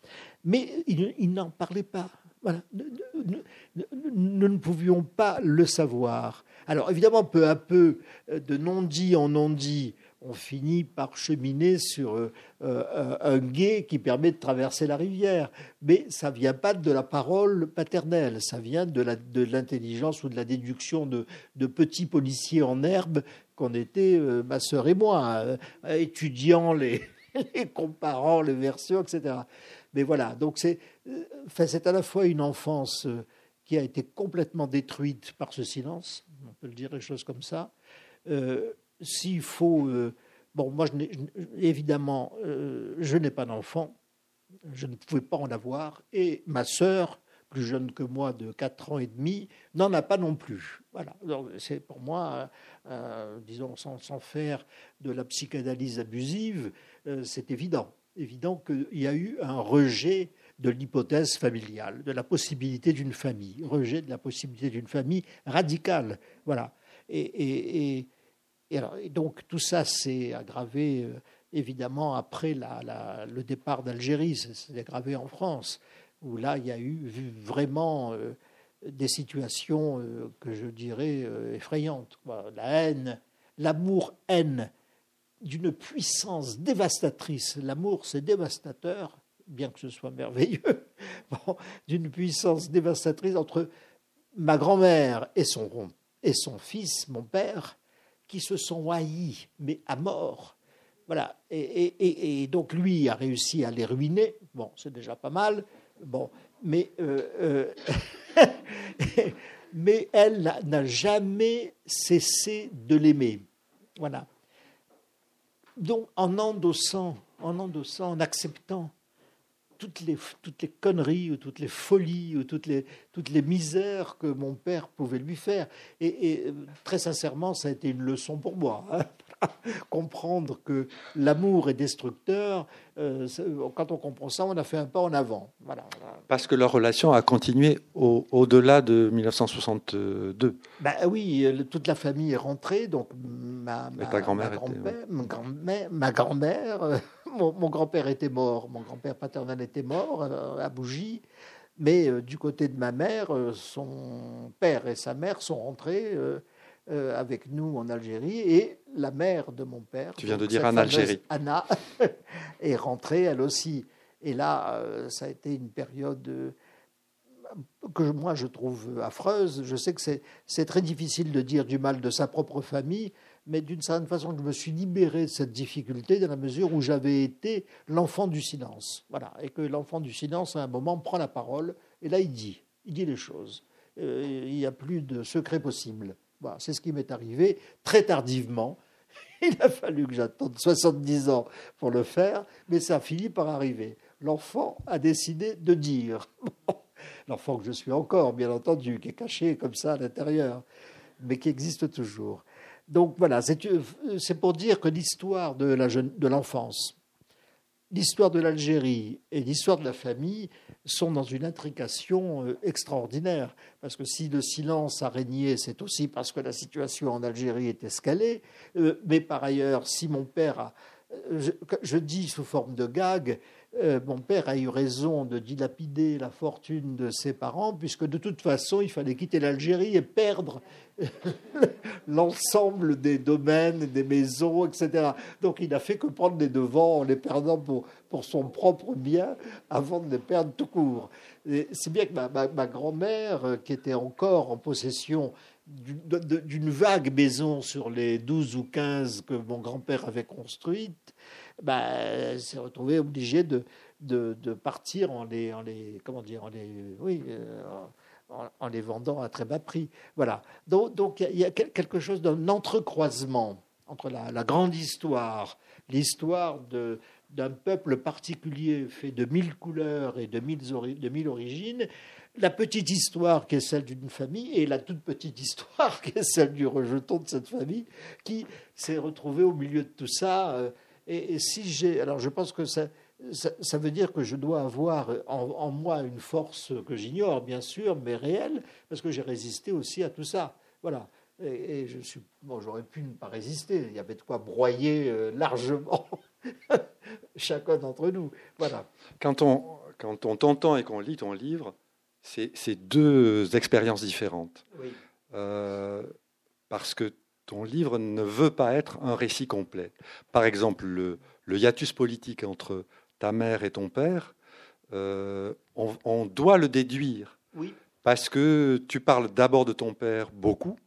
mais il, n'en parlait pas. Voilà. Nous ne pouvions pas le savoir. Alors évidemment, peu à peu, de non-dit en non-dit, on finit par cheminer sur euh, euh, un guet qui permet de traverser la rivière. Mais ça vient pas de la parole paternelle, ça vient de l'intelligence ou de la déduction de, petits policiers en herbe qu'on était, euh, ma sœur et moi, étudiant les, <laughs> comparant les versions, etc. Mais voilà, donc c'est à la fois une enfance qui a été complètement détruite par ce silence, on peut le dire des choses comme ça, s'il faut... Euh, bon, moi, évidemment, euh, je n'ai pas d'enfant, je ne pouvais pas en avoir, et ma sœur, plus jeune que moi de 4 ans et demi, n'en a pas non plus. Voilà, c'est pour moi, euh, disons, sans, faire de la psychanalyse abusive, c'est évident. Évident qu'il y a eu un rejet de l'hypothèse familiale, de la possibilité d'une famille, rejet de la possibilité d'une famille radicale. Voilà. et, et, donc tout ça s'est aggravé euh, évidemment après le départ d'Algérie, c'est aggravé en France, où là il y a eu vraiment euh, des situations euh, que je dirais effrayantes. La haine, l'amour-haine d'une puissance dévastatrice. L'amour, c'est dévastateur, bien que ce soit merveilleux, <laughs> d'une puissance dévastatrice entre ma grand-mère et son, et son fils, mon père, qui se sont haïs, mais à mort. Voilà. Et, donc lui a réussi à les ruiner. Bon, c'est déjà pas mal. Bon, mais euh, euh, <laughs> mais elle n'a jamais cessé de l'aimer. Voilà. Donc en endossant, en endossant, en acceptant toutes les, toutes les conneries ou toutes les folies ou toutes les, toutes les misères que mon père pouvait lui faire. Et, euh, très sincèrement, ça a été une leçon pour moi. Hein. <laughs> Comprendre que l'amour est destructeur, euh, quand on comprend ça, on a fait un pas en avant. Voilà. Parce que leur relation a continué au-delà de 1962. Bah oui, toute la famille est rentrée, donc ma, grand-mère, ma grand-mère euh, <laughs> mon, grand-père était mort, mon grand-père paternel était mort euh, à Bougie, mais euh, du côté de ma mère, euh, son père et sa mère sont rentrés avec nous en Algérie et la mère de mon père, tu viens de dire en Algérie, Anna, <laughs> est rentrée elle aussi. Et là, ça a été une période que moi je trouve affreuse. Je sais que c'est très difficile de dire du mal de sa propre famille, mais d'une certaine façon, je me suis libéré de cette difficulté dans la mesure où j'avais été l'enfant du silence. Voilà, et que l'enfant du silence, à un moment, prend la parole, et là, il dit, il dit les choses. Euh, il n'y a plus de secret possible. Voilà, c'est ce qui m'est arrivé très tardivement. <laughs> Il a fallu que j'attende 70 ans pour le faire, mais ça a fini par arriver. L'enfant a décidé de dire. <laughs> L'enfant que je suis encore, bien entendu, qui est caché comme ça à l'intérieur, mais qui existe toujours. Donc voilà, c'est pour dire que l'histoire de l'enfance, l'histoire de l'Algérie et l'histoire de la famille sont dans une intrication euh, extraordinaire. Parce que si le silence a régné, c'est aussi parce que la situation en Algérie est escalée. Euh, mais par ailleurs, si mon père a. Euh, je, dis sous forme de gag, euh, mon père a eu raison de dilapider la fortune de ses parents, puisque de toute façon, il fallait quitter l'Algérie et perdre <laughs> l'ensemble des domaines, des maisons, etc. Donc il n'a fait que prendre les devants en les perdant pour, pour son propre bien avant de les perdre tout court. C'est bien que ma, grand-mère, euh, qui était encore en possession d'une vague maison sur les 12 ou 15 que mon grand-père avait construites, bah, s'est retrouvée obligée de, de, partir en les, en les, comment dire, en les, oui, euh, en, les vendant à très bas prix. Voilà. Donc, il y a quelque chose d'un entrecroisement entre la, grande histoire, l'histoire d'un peuple particulier fait de mille couleurs et de mille, de mille origines, la petite histoire qui est celle d'une famille et la toute petite histoire <laughs> qui est celle du rejeton de cette famille qui s'est retrouvée au milieu de tout ça. Euh, et, et si j'ai, alors je pense que ça, ça, veut dire que je dois avoir en, moi une force que j'ignore, bien sûr, mais réelle, parce que j'ai résisté aussi à tout ça. Voilà. Et, je suis, bon, j'aurais pu ne pas résister. Il y avait de quoi broyer euh, largement <laughs> chacun d'entre nous. Voilà. Quand on, quand on t'entend et qu'on lit ton livre, c'est deux expériences différentes. Oui. Euh, parce que ton livre ne veut pas être un récit complet. Par exemple, le, le hiatus politique entre ta mère et ton père, euh, on, doit le déduire. Oui. Parce que tu parles d'abord de ton père beaucoup.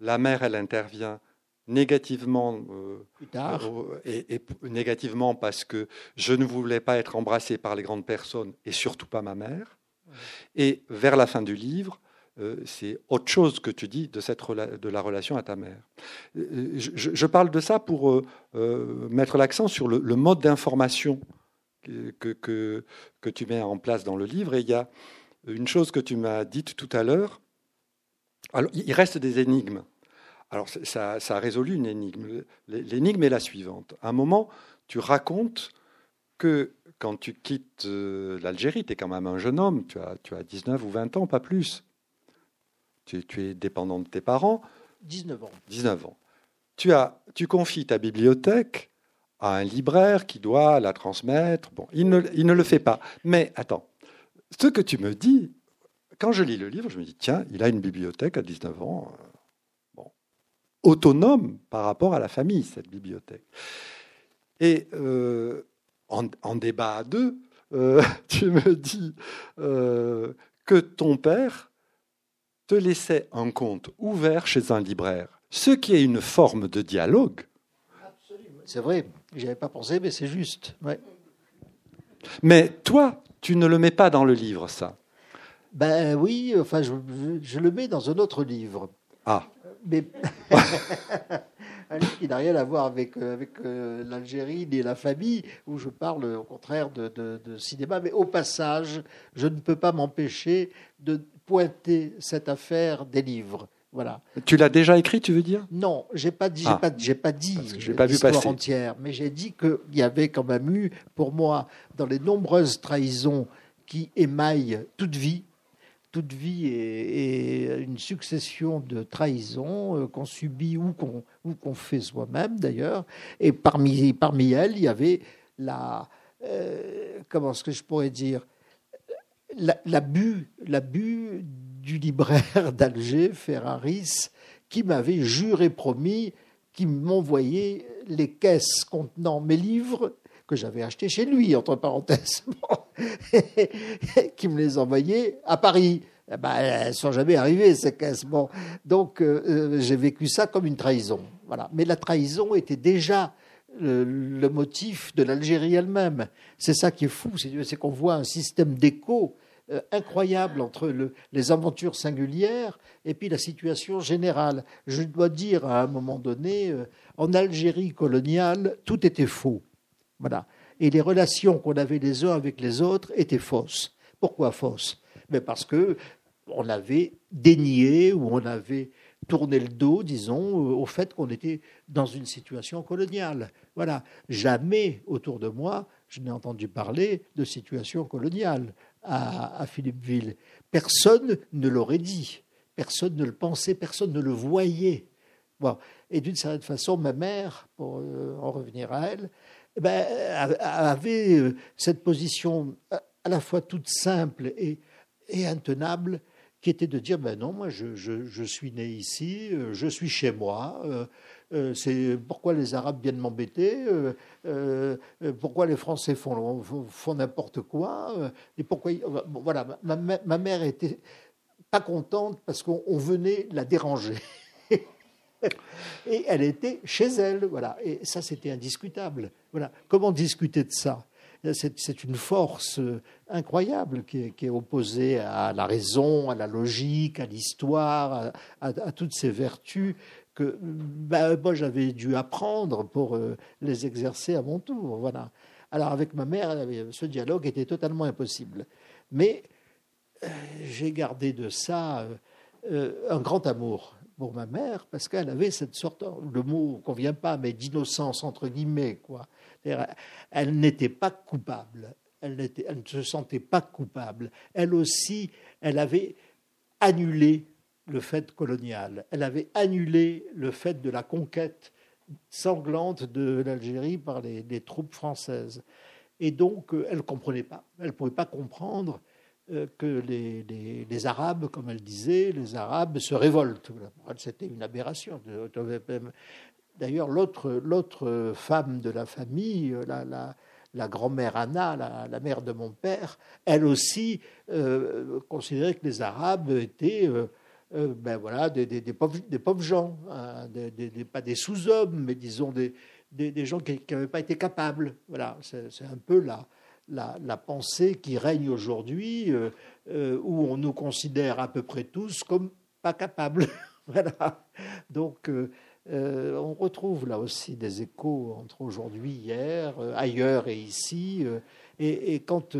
La mère, elle intervient négativement euh, euh, et, négativement parce que je ne voulais pas être embrassé par les grandes personnes et surtout pas ma mère. Et vers la fin du livre, c'est autre chose que tu dis de, la relation à ta mère. Je, parle de ça pour mettre l'accent sur le, mode d'information que, tu mets en place dans le livre. Et il y a une chose que tu m'as dite tout à l'heure. Il reste des énigmes. Alors, ça, a résolu une énigme. L'énigme est la suivante. À un moment, tu racontes que quand tu quittes euh, l'Algérie, tu es quand même un jeune homme, tu as, tu as 19 ou 20 ans, pas plus. Tu, tu es dépendant de tes parents. 19 ans. 19 ans. Tu, as, tu confies ta bibliothèque à un libraire qui doit la transmettre. Bon, il ne, il ne le fait pas. Mais attends, ce que tu me dis, quand je lis le livre, je me dis, tiens, il a une bibliothèque à 19 ans. Euh, bon, autonome par rapport à la famille, cette bibliothèque. Et euh, en, débat à deux, euh, <laughs> tu me dis que ton père te laissait un compte ouvert chez un libraire, ce qui est une forme de dialogue. C'est vrai. J'y avais pas pensé, mais c'est juste. Ouais. Mais toi, tu ne le mets pas dans le livre, ça Ben oui, enfin, je, je le mets dans un autre livre. Ah. Mais <laughs> un livre qui n'a rien à voir avec, euh, avec euh, l'Algérie ni la famille, où je parle au contraire de, de, de cinéma. Mais au passage, je ne peux pas m'empêcher de pointer cette affaire des livres. Voilà. Tu l'as déjà écrit, tu veux dire? Non, j'ai pas dit, j'ai ah. pas, j'ai pas dit l'histoire entière, mais j'ai dit qu'il y avait quand même eu, pour moi, dans les nombreuses trahisons qui émaillent toute vie, toute vie est, une succession de trahisons euh, qu'on subit ou qu'on ou qu'on fait soi-même d'ailleurs, et parmi parmi elles, il y avait la euh, comment ce que je pourrais dire? L'abus du libraire <laughs> d'Alger, Ferraris, qui m'avait juré promis qu'il m'envoyait les caisses contenant mes livres que j'avais achetés chez lui, entre parenthèses, <laughs> qui me les envoyait à Paris. Eh ben, elles ne sont jamais arrivées, ces caisses. Bon. Donc, euh, euh, j'ai vécu ça comme une trahison. Voilà. Mais la trahison était déjà le, le motif de l'Algérie elle-même. C'est ça qui est fou, c'est qu'on voit un système d'écho euh, incroyable entre les aventures singulières et puis la situation générale. Je dois dire à un moment donné, euh, en Algérie coloniale, tout était faux. Voilà. Et les relations qu'on avait les uns avec les autres étaient fausses. Pourquoi fausses? Mais parce que on avait dénié ou on avait tourné le dos, disons, euh, au fait qu'on était dans une situation coloniale. Voilà. Jamais autour de moi, je n'ai entendu parler de situation coloniale à, Philippeville. Personne ne l'aurait dit, personne ne le pensait, personne ne le voyait. Et d'une certaine façon, ma mère, pour euh, en revenir à elle, eh ben, avait cette position à la fois toute simple et, intenable, qui était de dire ben non, moi je, suis né ici, je suis chez moi. C'est pourquoi les Arabes viennent m'embêter, pourquoi les Français font, n'importe quoi, et pourquoi. voilà, ma, mère était pas contente parce qu'on venait la déranger. <laughs> et elle était chez elle, voilà. Et ça, c'était indiscutable. Voilà. Comment discuter de ça? C'est une force euh, incroyable qui est, opposée à la raison, à la logique, à l'histoire, à, toutes ces vertus que ben, moi j'avais dû apprendre pour euh, les exercer à mon tour. Voilà. Alors avec ma mère, ce dialogue était totalement impossible. Mais j'ai gardé de ça euh, un grand amour pour ma mère parce qu'elle avait cette sorte, le mot convient pas, mais d'innocence entre guillemets quoi. Elle n'était pas coupable, elle, ne se sentait pas coupable. Elle aussi, elle avait annulé le fait colonial, elle avait annulé le fait de la conquête sanglante de l'Algérie par les, troupes françaises. Et donc, euh, elle ne comprenait pas, elle ne pouvait pas comprendre euh, que les, Arabes, comme elle disait, les Arabes se révoltent. C'était une aberration. D'ailleurs, l'autre femme de la famille, la, la, grand-mère Anna, la, mère de mon père, elle aussi euh, considérait que les Arabes étaient euh, ben voilà, des, des, pauvres, gens, hein, pas des sous-hommes, mais disons des, gens qui n'avaient pas été capables. Voilà, c'est un peu là la, pensée qui règne aujourd'hui, euh, euh, où on nous considère à peu près tous comme pas capables. <laughs> voilà. Donc, euh, on retrouve là aussi des échos entre aujourd'hui, hier, ailleurs et ici. Et, quand,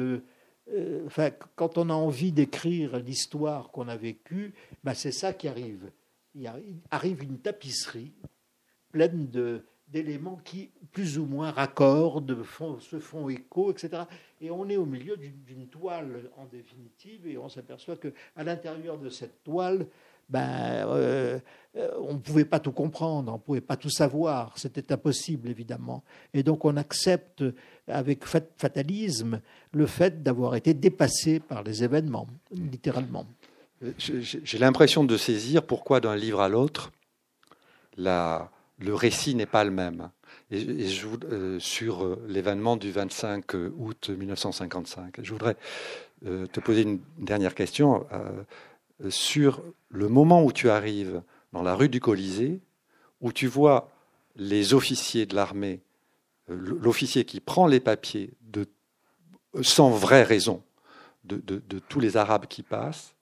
enfin, quand on a envie d'écrire l'histoire qu'on a vécue, ben c'est ça qui arrive. Il arrive une tapisserie pleine de, d'éléments qui, plus ou moins, raccordent, se font écho, etc. Et on est au milieu d'une toile, en définitive, et on s'aperçoit qu'à l'intérieur de cette toile, ben, euh, on ne pouvait pas tout comprendre, on ne pouvait pas tout savoir, c'était impossible, évidemment. Et donc on accepte avec fatalisme le fait d'avoir été dépassé par les événements, littéralement. J'ai l'impression de saisir pourquoi d'un livre à l'autre, la le récit n'est pas le même. Et, je, euh, sur euh, l'événement du 25 août 1955, je voudrais euh, te poser une dernière question sur le moment où tu arrives dans la rue du Colisée, où tu vois les officiers de l'armée, l'officier qui prend les papiers sans vraie raison de tous les Arabes qui passent,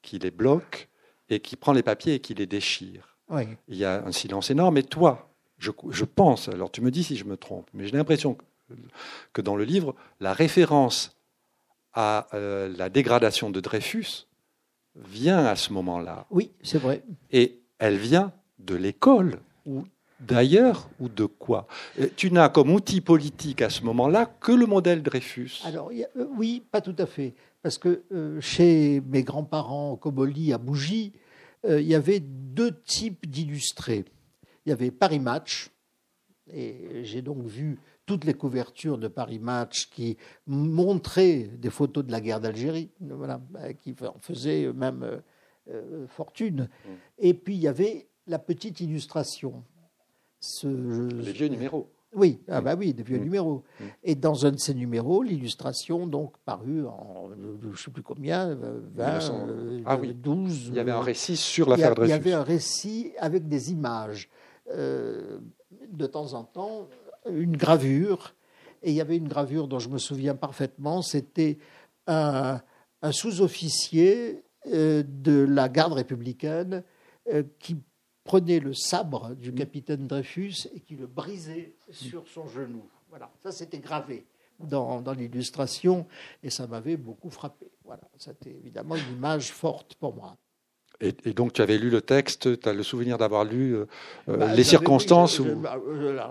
qui les bloque et qui prend les papiers et qui les déchire. Il y a un silence énorme. Et toi, je, pense, alors tu me dis si je me trompe, mais j'ai l'impression que, dans le livre, la référence à euh, la dégradation de Dreyfus vient à ce moment-là. Oui, c'est vrai. Et elle vient de l'école ou d'ailleurs ou de quoi? Euh, Tu n'as comme outil politique à ce moment-là que le modèle Dreyfus. Alors euh, oui, pas tout à fait, parce que chez mes grands-parents Coboli à Bougie, euh, il y avait deux types d'illustrés. Il y avait Paris Match, et j'ai donc vu toutes les couvertures de Paris Match qui montraient des photos de la guerre d'Algérie, voilà, qui en faisaient même euh, fortune. Mm. Et puis il y avait la petite illustration. Ce, les vieux numéros. Oui, ah bah oui, des vieux numéros. Et dans un de ces numéros, l'illustration, donc parue en je ne sais plus combien, 20, euh, ah oui. 12. Il y avait un récit sur l'affaire Dreyfus. Il y avait un récit avec des images. Euh, de temps en temps, une gravure. Et il y avait une gravure dont je me souviens parfaitement, c'était un, un sous-officier euh, de la garde républicaine qui prenait le sabre du mm. capitaine Dreyfus et qui le brisait sur son genou. Voilà, ça c'était gravé dans, dans l'illustration et ça m'avait beaucoup frappé. Voilà, c'était évidemment une image forte pour moi. Et, donc, tu avais lu le texte, tu as le souvenir d'avoir lu euh, euh, Bah, les circonstances oui, je- où- je- bah,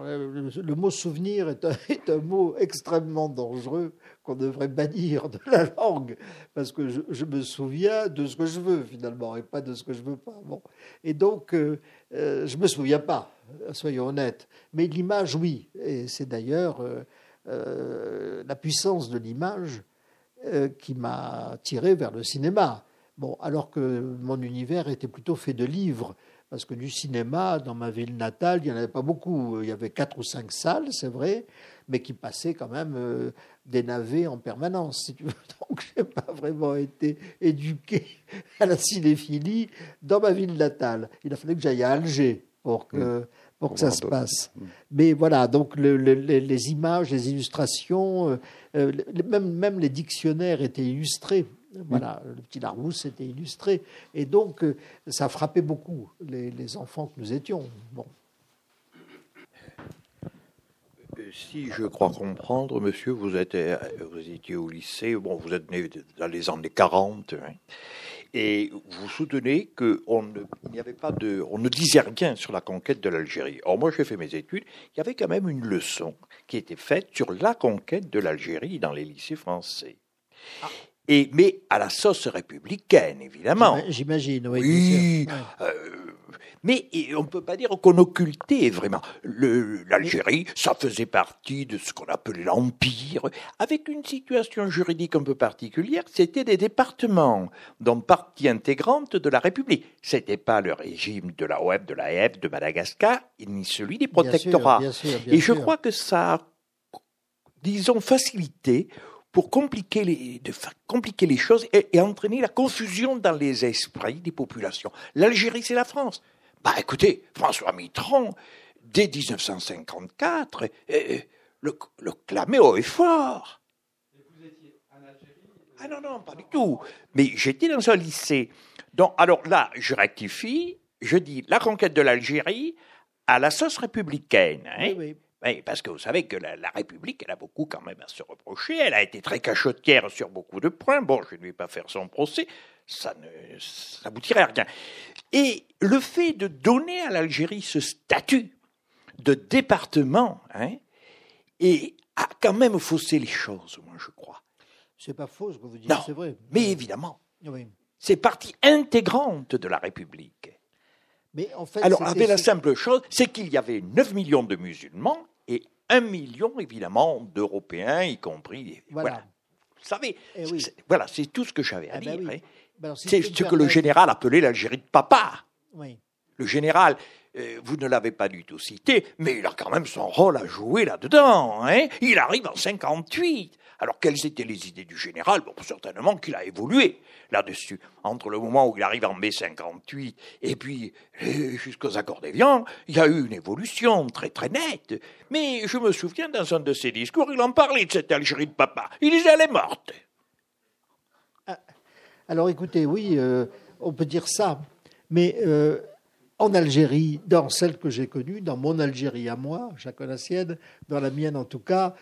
le, mot souvenir est un, est un mot extrêmement dangereux qu'on devrait bannir de la langue, parce que je, je me souviens de ce que je veux finalement et pas de ce que je veux pas. Bon. Et donc, euh, euh, je me souviens pas, soyons honnêtes. Mais l'image, oui. Et c'est d'ailleurs euh, la puissance de l'image qui m'a tiré vers le cinéma. Bon, alors que mon univers était plutôt fait de livres, parce que du cinéma, dans ma ville natale, il n'y en avait pas beaucoup. Il y avait quatre ou cinq salles, c'est vrai, mais qui passaient quand même euh, des navets en permanence, si tu veux. <laughs> Donc, je n'ai pas vraiment été éduqué à la cinéphilie dans ma ville natale. Il a fallu que j'aille à Alger pour que, pour que ça se passe. Mais voilà, donc le- le- les, images, les illustrations, euh, euh, même, même les dictionnaires étaient illustrés. Voilà, le petit Larousse était illustré. Et donc, euh, ça frappait beaucoup les, les enfants que nous étions. Bon. Euh, Si je crois comprendre, monsieur, vous, êtes, euh, vous étiez au lycée, bon, vous êtes né dans les années 40, hein, et vous soutenez qu'on ne, il n'y avait pas de, on ne disait rien sur la conquête de l'Algérie. Or, moi, j'ai fait mes études, il y avait quand même une leçon qui était faite sur la conquête de l'Algérie dans les lycées français. Et, mais à la sauce républicaine, évidemment. J'ima- J'imagine, oui. Euh, mais on ne peut pas dire qu'on occultait vraiment. L'Algérie, ça faisait partie de ce qu'on appelait l'Empire, avec une situation juridique un peu particulière. C'était des départements, donc partie intégrante de la République. C'était pas le régime de la OEF, de la EF, de Madagascar, ni celui des Bien sûr, protectorats. bien sûr, bien Et je sûr. crois que ça a, disons, facilité pour compliquer les, choses et, et entraîner la confusion dans les esprits des populations. L'Algérie, c'est la France. Bah écoutez, François Mitterrand, dès 1954, euh, le, le clamait haut et fort. Ah non, non, pas du tout. Mais j'étais dans un lycée. Donc, alors là, je rectifie, je dis la conquête de l'Algérie à la sauce républicaine. hein. Oui, oui. Oui, parce que vous savez que la, la République, elle a beaucoup quand même à se reprocher. Elle a été très cachotière sur beaucoup de points. Bon, je ne vais pas faire son procès. Ça n'aboutirait à rien. Et le fait de donner à l'Algérie ce statut de département, hein, et a quand même faussé les choses, moi, je crois. C'est pas faux ce que vous dites, c'est vrai. Mais évidemment, Oui. c'est partie intégrante de la République. Mais en fait, Alors, avec la simple chose, c'est qu'il y avait 9 millions de musulmans et 1 million, évidemment, d'Européens, y compris. Voilà. Vous savez, Eh oui. voilà, c'est tout ce que j'avais à Ah ben dire. oui. hein. Ben si C'est ce que le général appelait l'Algérie de papa. Oui. Le général, euh, vous ne l'avez pas du tout cité, mais il a quand même son rôle à jouer là-dedans. Hein il arrive en 58. Alors, quelles étaient les idées du général? Bon, certainement qu'il a évolué là-dessus. Entre le moment où il arrive en mai 58 et puis euh, jusqu'aux accords d'Évian, il y a eu une évolution très très nette. Mais je me souviens, dans un de ses discours, il en parlait de cette Algérie de papa. Il disait, elle est morte. Alors écoutez, oui, euh, on peut dire ça, mais euh, en Algérie, dans celle que j'ai connue, dans mon Algérie à moi, chacun la sienne, dans la mienne en tout cas,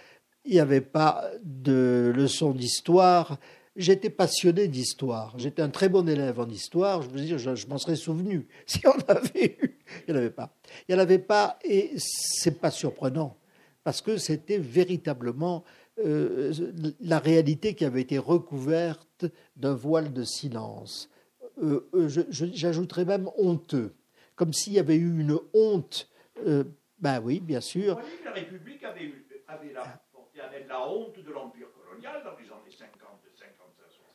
il n'y avait pas de leçon d'histoire. J'étais passionné d'histoire. J'étais un très bon élève en histoire. Je veux dire, je, m'en serais souvenu <laughs> si on avait eu. Il n'y en avait pas. Il n'y en avait pas, et c'est pas surprenant parce que c'était véritablement euh, la réalité qui avait été recouverte d'un voile de silence. Euh, euh, J'ajouterais même honteux, comme s'il y avait eu une honte. Ben oui, bien sûr. la République avait, la, porté à la honte de l'Empire colonial dans les années 50, 55,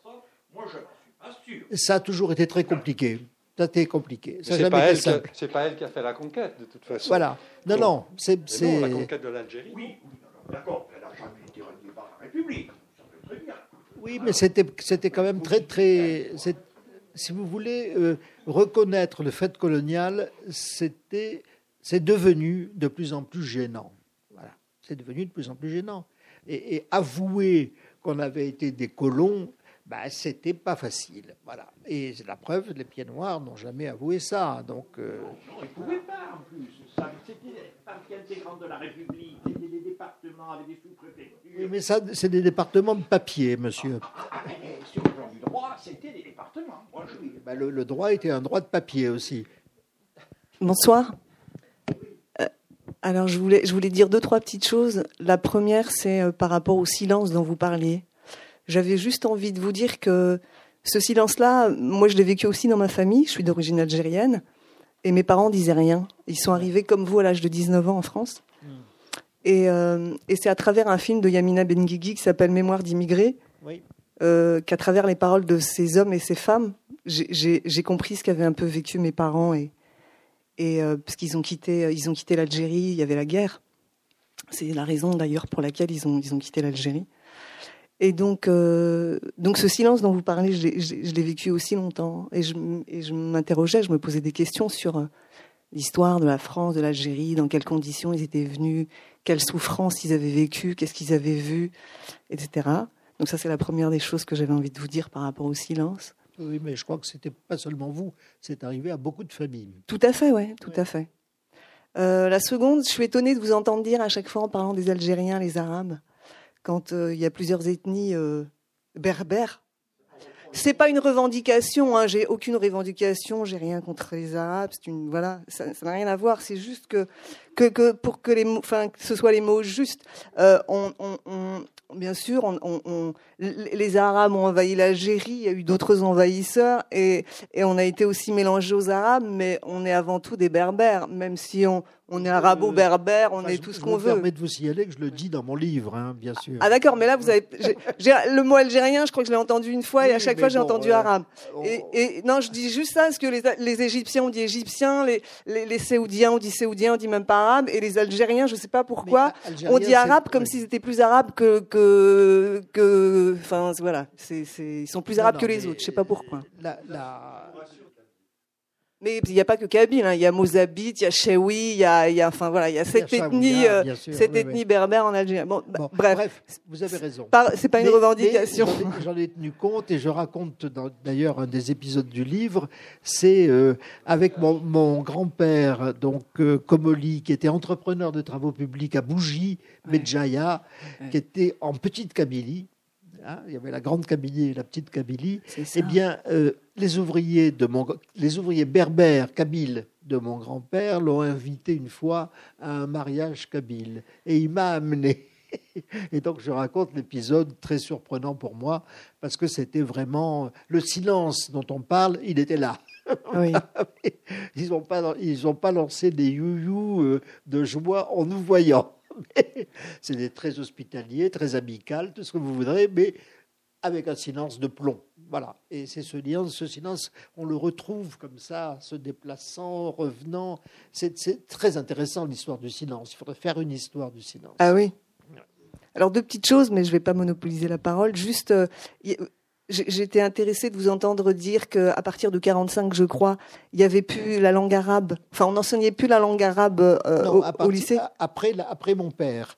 60. Moi, je n'en suis pas sûr. Ça a toujours été très compliqué. Ça a été compliqué. Ça n'a C'est jamais pas, été elle qui a- simple. c'est pas elle qui a fait la conquête, de toute façon. Voilà. Non, Donc, non, c'est. La c'est- conquête de l'Algérie. Oui, oui, d'accord, elle n'a jamais été reliée par la République. Ça fait très bien. Oui, mais c'était c'était quand même très très. Si vous voulez euh, reconnaître le fait colonial, c'était c'est devenu de plus en plus gênant. Voilà, c'est devenu de plus en plus gênant. Et, et avouer qu'on avait été des colons, bah, c'était pas facile. Voilà. Et c'est la preuve, les pieds noirs n'ont jamais avoué ça. Donc. euh, Non, ils ne pouvaient pas, en plus. Ça, C'était partie intégrante de la République. C'était des départements avec des sous-préfectures. oui, mais ça, c'est des départements de papier, monsieur. Et sur le plan du droit, c'était des départements. Moi, je... Bah, le, le droit était un droit de papier aussi. Bonsoir. Alors, je voulais, je voulais dire deux, trois petites choses. La première, c'est euh, par rapport au silence dont vous parliez. J'avais juste envie de vous dire que ce silence-là, moi, je l'ai vécu aussi dans ma famille. Je suis d'origine algérienne. Et mes parents disaient rien. Ils sont arrivés comme vous à l'âge de 19 ans en France. Et, euh, et c'est à travers un film de Yamina Benguigui qui s'appelle Mémoire d'immigrés, Oui. euh, qu'à travers les paroles de ces hommes et ces femmes, j'ai compris ce qu'avaient un peu vécu mes parents et, et euh, parce qu'ils ont quitté, ils ont quitté l'Algérie, il y avait la guerre. C'est la raison d'ailleurs pour laquelle ils ont, ils ont quitté l'Algérie. Et donc, euh, donc ce silence dont vous parlez, je l'ai- vécu aussi longtemps. Et je, et je m'interrogeais, je me posais des questions sur euh, l'histoire de la France, de l'Algérie, dans quelles conditions ils étaient venus, quelles souffrances ils avaient vécues, qu'est-ce qu'ils avaient vu, etc. Donc ça, c'est la première des choses que j'avais envie de vous dire par rapport au silence. Oui, mais je crois que c'était pas seulement vous, c'est arrivé à beaucoup de familles. Tout à fait, ouais, tout à fait. Euh, la seconde, je suis étonnée de vous entendre dire à chaque fois en parlant des Algériens, les Arabes, quand euh, il y a plusieurs ethnies euh, berbères. C'est pas une revendication, hein, j'ai aucune revendication, j'ai rien contre les Arabes, voilà, ça n'a rien à voir, c'est juste que, que, que pour que les enfin que ce soit les mots justes, euh, on, on, on- bien sûr, on, les Arabes ont envahi l'Algérie, il y a eu d'autres envahisseurs et, et on a été aussi mélangés aux Arabes, mais on est avant tout des Berbères, même si on, on est arabo-berbère, on Enfin, est je- tout ce je qu'on me veut. permets de vous signaler que je le dis dans mon livre, hein, bien sûr. Ah d'accord, mais là vous avez le mot algérien, je crois que je l'ai entendu une fois et à chaque fois j'ai entendu euh, arabe. on- Et, et non, je dis juste ça parce que les, les Égyptiens ont dit égyptiens, les, les, les Séoudiens ont dit séoudien, on dit même pas arabe, et les Algériens, je sais pas pourquoi, Algérien, on dit arabe comme s'ils étaient plus arabes que que que. Enfin voilà, c'est c'est ils sont plus arabes non, que les autres. Je sais pas pourquoi. La, la- Mais il n'y a pas que Kabyle, hein. il y a Mozabite, il y a Chewi, il y a, il y a enfin voilà, il y a cette ethnie, euh, sûr, cette oui, ethnie oui. berbère en Algérie. Bon, bah, Bon, bref, vous avez raison. C'est pas une revendication. J'en ai, tenu compte et je raconte d'ailleurs un des épisodes du livre. C'est euh, avec mon, mon grand-père, donc euh, Komoli, qui était entrepreneur de travaux publics à Bougie. Medjaya, Ouais. qui était en petite Kabylie. Hein, il y avait la grande Kabylie et la petite Kabylie. Eh bien, euh, les ouvriers de mon, les ouvriers berbères kabyles de mon grand-père l'ont invité une fois à un mariage kabyle et il m'a amené. <laughs> Et donc je raconte l'épisode très surprenant pour moi parce que c'était vraiment le silence dont on parle, il était là. <laughs> Oui. <laughs> Ils n'ont pas, ils ont pas lancé des you-you euh, de joie en nous voyant. <laughs> C'était très hospitalier, très amical, tout ce que vous voudrez, mais avec un silence de plomb. Voilà. Et c'est ce silence, ce silence, on le retrouve comme ça, se déplaçant, revenant. C'est très intéressant l'histoire du silence. Il faudrait faire une histoire du silence. Ah oui. Alors deux petites choses, mais je vais pas monopoliser la parole. Juste, euh, été intéressée de vous entendre dire qu'à partir de 45, je crois, il y avait plus la langue arabe. Enfin, on n'enseignait plus la langue arabe euh, Non, au, lycée. Après, après mon père.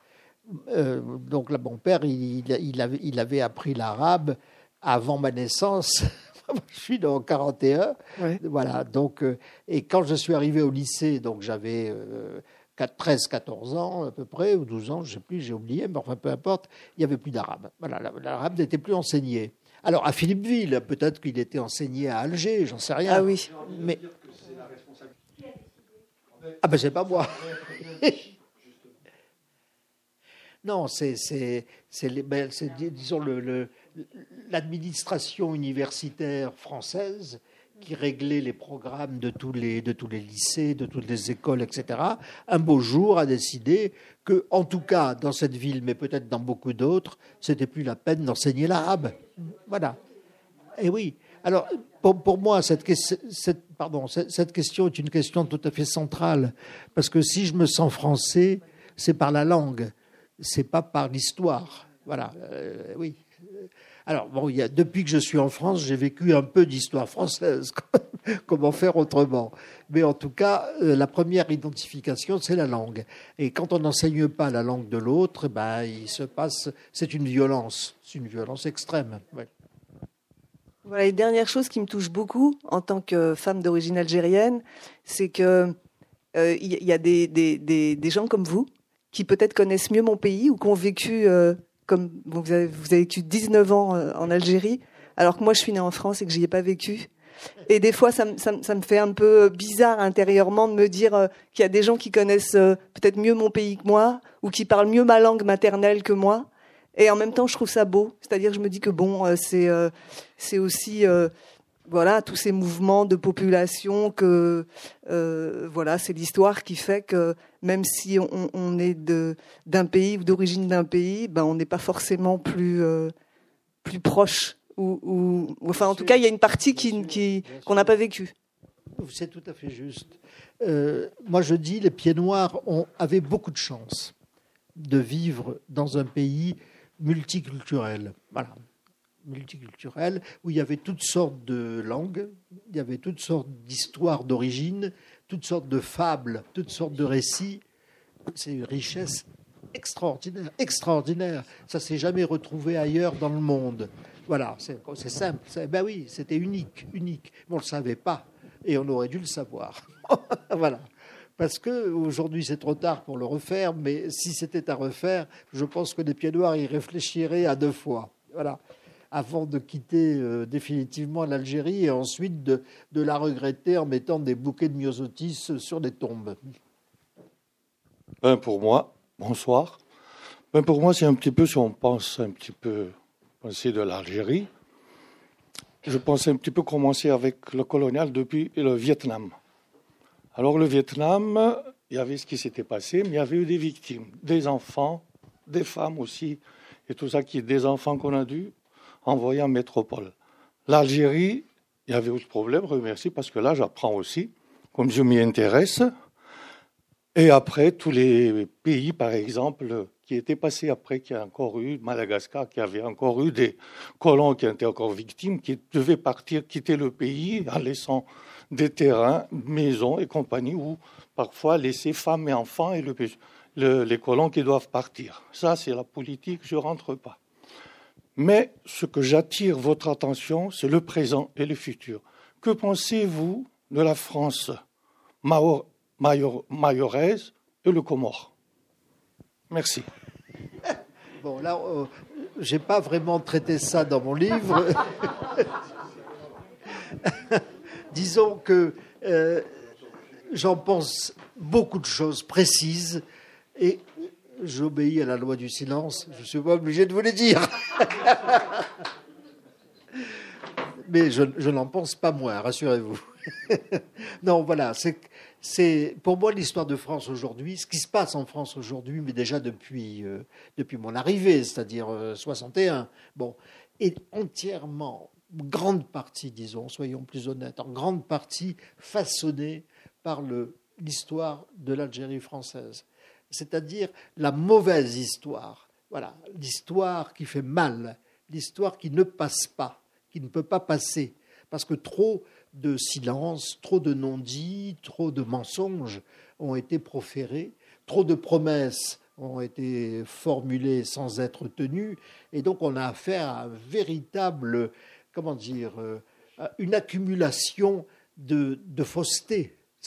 Euh, donc là, mon père, il, il avait, il avait appris l'arabe avant ma naissance. <laughs> je suis dans 41. Ouais. Voilà. Donc, euh, et quand je suis arrivé au lycée, donc j'avais euh, 4 13, 14 ans à peu près, ou 12 ans, je ne sais plus, j'ai oublié, mais enfin peu importe, il n'y avait plus d'arabe. Voilà, la- l'arabe n'était plus enseigné. Alors à Philippeville, peut-être qu'il était enseigné à Alger, j'en sais rien. Ah oui. Mais ah ben c'est pas moi. <laughs> non, c'est c'est c'est les- ben, disons le, le- l'administration universitaire française qui réglait les programmes de tous les de tous les lycées, de toutes les écoles, etc. Un beau jour a décidé que, en tout cas dans cette ville, mais peut-être dans beaucoup d'autres, c'était plus la peine d'enseigner l'arabe. Voilà. Et oui. Alors, pour, moi, cette, question est une question tout à fait centrale. Parce que si je me sens français, c'est par la langue, c'est pas par l'histoire. Voilà. Euh, oui. Alors, bon, depuis que je suis en France, j'ai vécu un peu d'histoire française. <laughs> Comment faire autrement Mais en tout cas, euh, la première identification, c'est la langue. Et quand on n'enseigne pas la langue de l'autre, eh ben, il se passe. C'est une violence. C'est une violence extrême. Voilà, et dernière chose qui me touche beaucoup en tant que femme d'origine algérienne, c'est que euh, il y, a des, gens comme vous qui peut-être connaissent mieux mon pays ou qui ont vécu, euh, comme vous, avez, vécu 19 ans en Algérie, alors que moi je suis née en France et que j'y ai pas vécu. Et des fois, ça, me- fait un peu bizarre intérieurement de me dire euh, qu'il y a des gens qui connaissent euh, peut-être mieux mon pays que moi, ou qui parlent mieux ma langue maternelle que moi. Et en même temps, je trouve ça beau. C'est-à-dire, je me dis que bon, euh, c'est aussi voilà tous ces mouvements de population que voilà, c'est l'histoire qui fait que même si on, est d'un pays ou d'origine d'un pays, ben on n'est pas forcément plus plus proche ou, ou- ou- enfin en tout cas il y a une partie qui qui qu'on n'a pas vécue. C'est tout à fait juste. Euh, moi, je dis, les pieds noirs ont, avaient beaucoup de chance de vivre dans un pays multiculturel. Voilà. Multiculturel, où il y avait toutes sortes de langues, il y avait toutes sortes d'histoires d'origine, toutes sortes de fables, toutes sortes de récits. C'est une richesse extraordinaire, extraordinaire. Ça s'est jamais retrouvé ailleurs dans le monde. Voilà, c'est simple. Ben oui, c'était unique, unique. On ne le savait pas et on aurait dû le savoir. <laughs> voilà. Parce que aujourd'hui c'est trop tard pour le refaire, mais si c'était à refaire, je pense que les pieds noirs y réfléchiraient à deux fois. Voilà. Avant de quitter euh, définitivement l'Algérie et ensuite de, la regretter en mettant des bouquets de myosotis sur les tombes. Ben, pour moi, bonsoir. Ben, pour moi, c'est un petit peu, si on pense un petit peu, penser de l'Algérie, je pense un petit peu commencer avec le colonial depuis le Vietnam. Alors, le Vietnam, il y avait ce qui s'était passé, mais il y avait eu des victimes, des enfants, des femmes aussi, et tout ça qui est des enfants qu'on a dû envoyer en métropole. L'Algérie, il y avait autre problème, remercie, parce que là, j'apprends aussi, comme je m'y intéresse, et après, tous les pays, par exemple, qui étaient passés après, qui a encore eu Madagascar, qui avait encore eu des colons qui étaient encore victimes, qui devaient partir, quitter le pays en laissant des terrains, maisons et compagnie, ou parfois laisser femmes et enfants et le- le- les colons qui doivent partir. Ça, c'est la politique, je ne rentre pas. Mais ce que j'attire votre attention, c'est le présent et le futur. Que pensez-vous de la France mayoraise et le Comore Merci. <laughs> Bon, là, euh, j'ai pas vraiment traité ça dans mon livre. <laughs> Disons que euh, j'en pense beaucoup de choses précises et j'obéis à la loi du silence. Je suis pas obligé de vous les dire. <laughs> Mais je, je n'en pense pas moins, rassurez-vous. non, voilà, c'est, c'est pour moi l'histoire de France aujourd'hui, ce qui se passe en France aujourd'hui, mais déjà depuis, euh, depuis mon arrivée, c'est-à-dire euh, 61, bon, est entièrement, grande partie, disons, soyons plus honnêtes, en grande partie façonnée par l'histoire de l'Algérie française, c'est-à-dire la mauvaise histoire, voilà, l'histoire qui fait mal, l'histoire qui ne passe pas, qui ne peut pas passer, parce que trop de silence, trop de non-dits, trop de mensonges ont été proférés, trop de promesses ont été formulées sans être tenues, et donc on a affaire à un véritable, comment dire, euh, une accumulation de, de.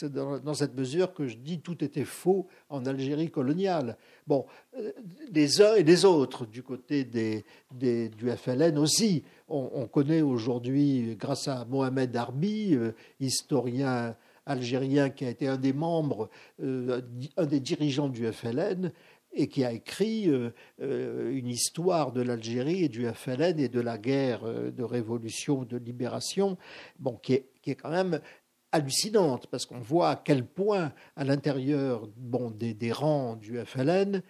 C'est dans, cette mesure que je dis tout était faux en Algérie coloniale. Bon, euh, les uns et les autres, du côté des, du FLN aussi. On, on connaît aujourd'hui, grâce à Mohamed Arbi, euh, historien algérien qui a été un des membres, euh, un des dirigeants du FLN, et qui a écrit une histoire de l'Algérie et du FLN et de la guerre de révolution, de libération, bon, qui, est, qui est quand même hallucinante, parce qu'on voit à quel point, à l'intérieur bon, des, des rangs du FLN,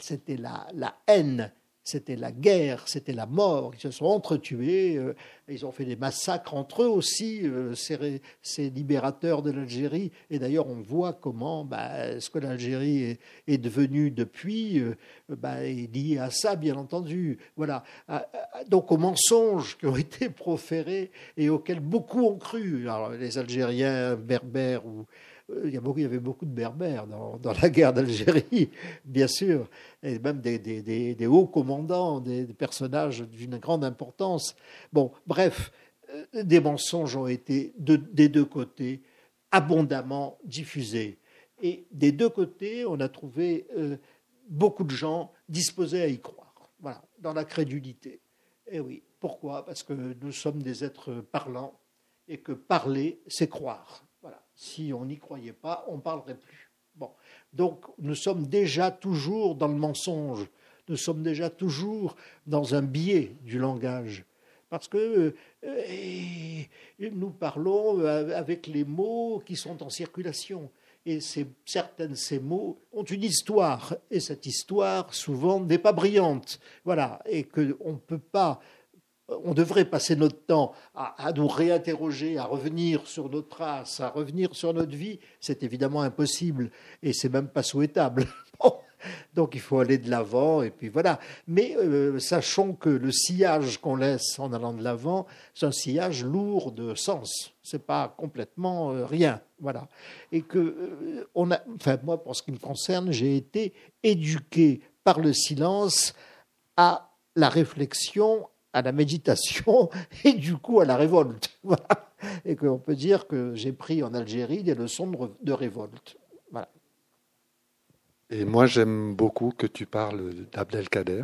c'était la, la haine, c'était la guerre, c'était la mort. Ils se sont entretués, euh, ils ont fait des massacres entre eux aussi, euh, ces, libérateurs de l'Algérie. Et d'ailleurs, on voit comment bah, ce que l'Algérie est, devenue depuis euh, bah, est lié à ça, bien entendu. Voilà. Ah, ah, Donc aux mensonges qui ont <laughs> été proférés et auxquels beaucoup ont cru. Les Algériens berbères ou il y, a beaucoup, il y avait beaucoup de berbères dans, la guerre d'Algérie, bien sûr, et même des, hauts commandants, des, personnages d'une grande importance. Bon, bref, euh, des mensonges ont été de- des deux côtés abondamment diffusés. Et des deux côtés, on a trouvé euh, beaucoup de gens disposés à y croire, voilà, dans la crédulité. Et oui. Pourquoi? Parce que nous sommes des êtres parlants et que parler, c'est croire. Si on n'y croyait pas, on ne parlerait plus. Bon. Donc nous sommes déjà toujours dans le mensonge, nous sommes déjà toujours dans un biais du langage. Parce que euh, nous parlons avec les mots qui sont en circulation. Et certains de ces mots ont une histoire. Et cette histoire, souvent, n'est pas brillante. Voilà. Et qu'on ne peut pas on devrait passer notre temps à, nous réinterroger, à revenir sur nos traces, à revenir sur notre vie, c'est évidemment impossible et c'est même pas souhaitable. <laughs> Donc il faut aller de l'avant et puis voilà. Mais euh, sachons que le sillage qu'on laisse en allant de l'avant, c'est un sillage lourd de sens. C'est pas complètement euh, rien, voilà. Et que euh, on a, enfin moi pour ce qui me concerne, j'ai été éduqué par le silence à la réflexion, à la méditation <laughs> et du coup à la révolte. <laughs> Et qu'on peut dire que j'ai pris en Algérie des leçons de, révolte. Voilà. Et moi, j'aime beaucoup que tu parles d'Abdelkader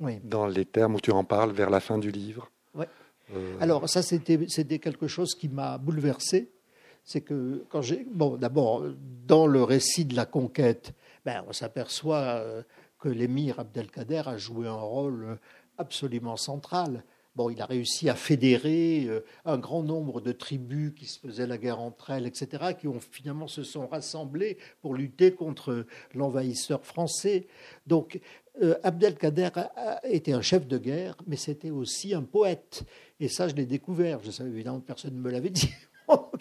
oui. dans les termes où tu en parles vers la fin du livre. Oui. Euh, Alors, ça, c'était quelque chose qui m'a bouleversé. C'est que quand j'ai. Bon, d'abord, dans le récit de la conquête, ben, on s'aperçoit euh, que l'émir Abdelkader a joué un rôle absolument central. Bon, il a réussi à fédérer euh, un grand nombre de tribus qui se faisaient la guerre entre elles, etc., qui ont finalement se sont rassemblées pour lutter contre l'envahisseur français. Donc, euh, Abdelkader était un chef de guerre, mais c'était aussi un poète. Et ça, je l'ai découvert. Je savais évidemment que personne ne me l'avait <laughs> dit.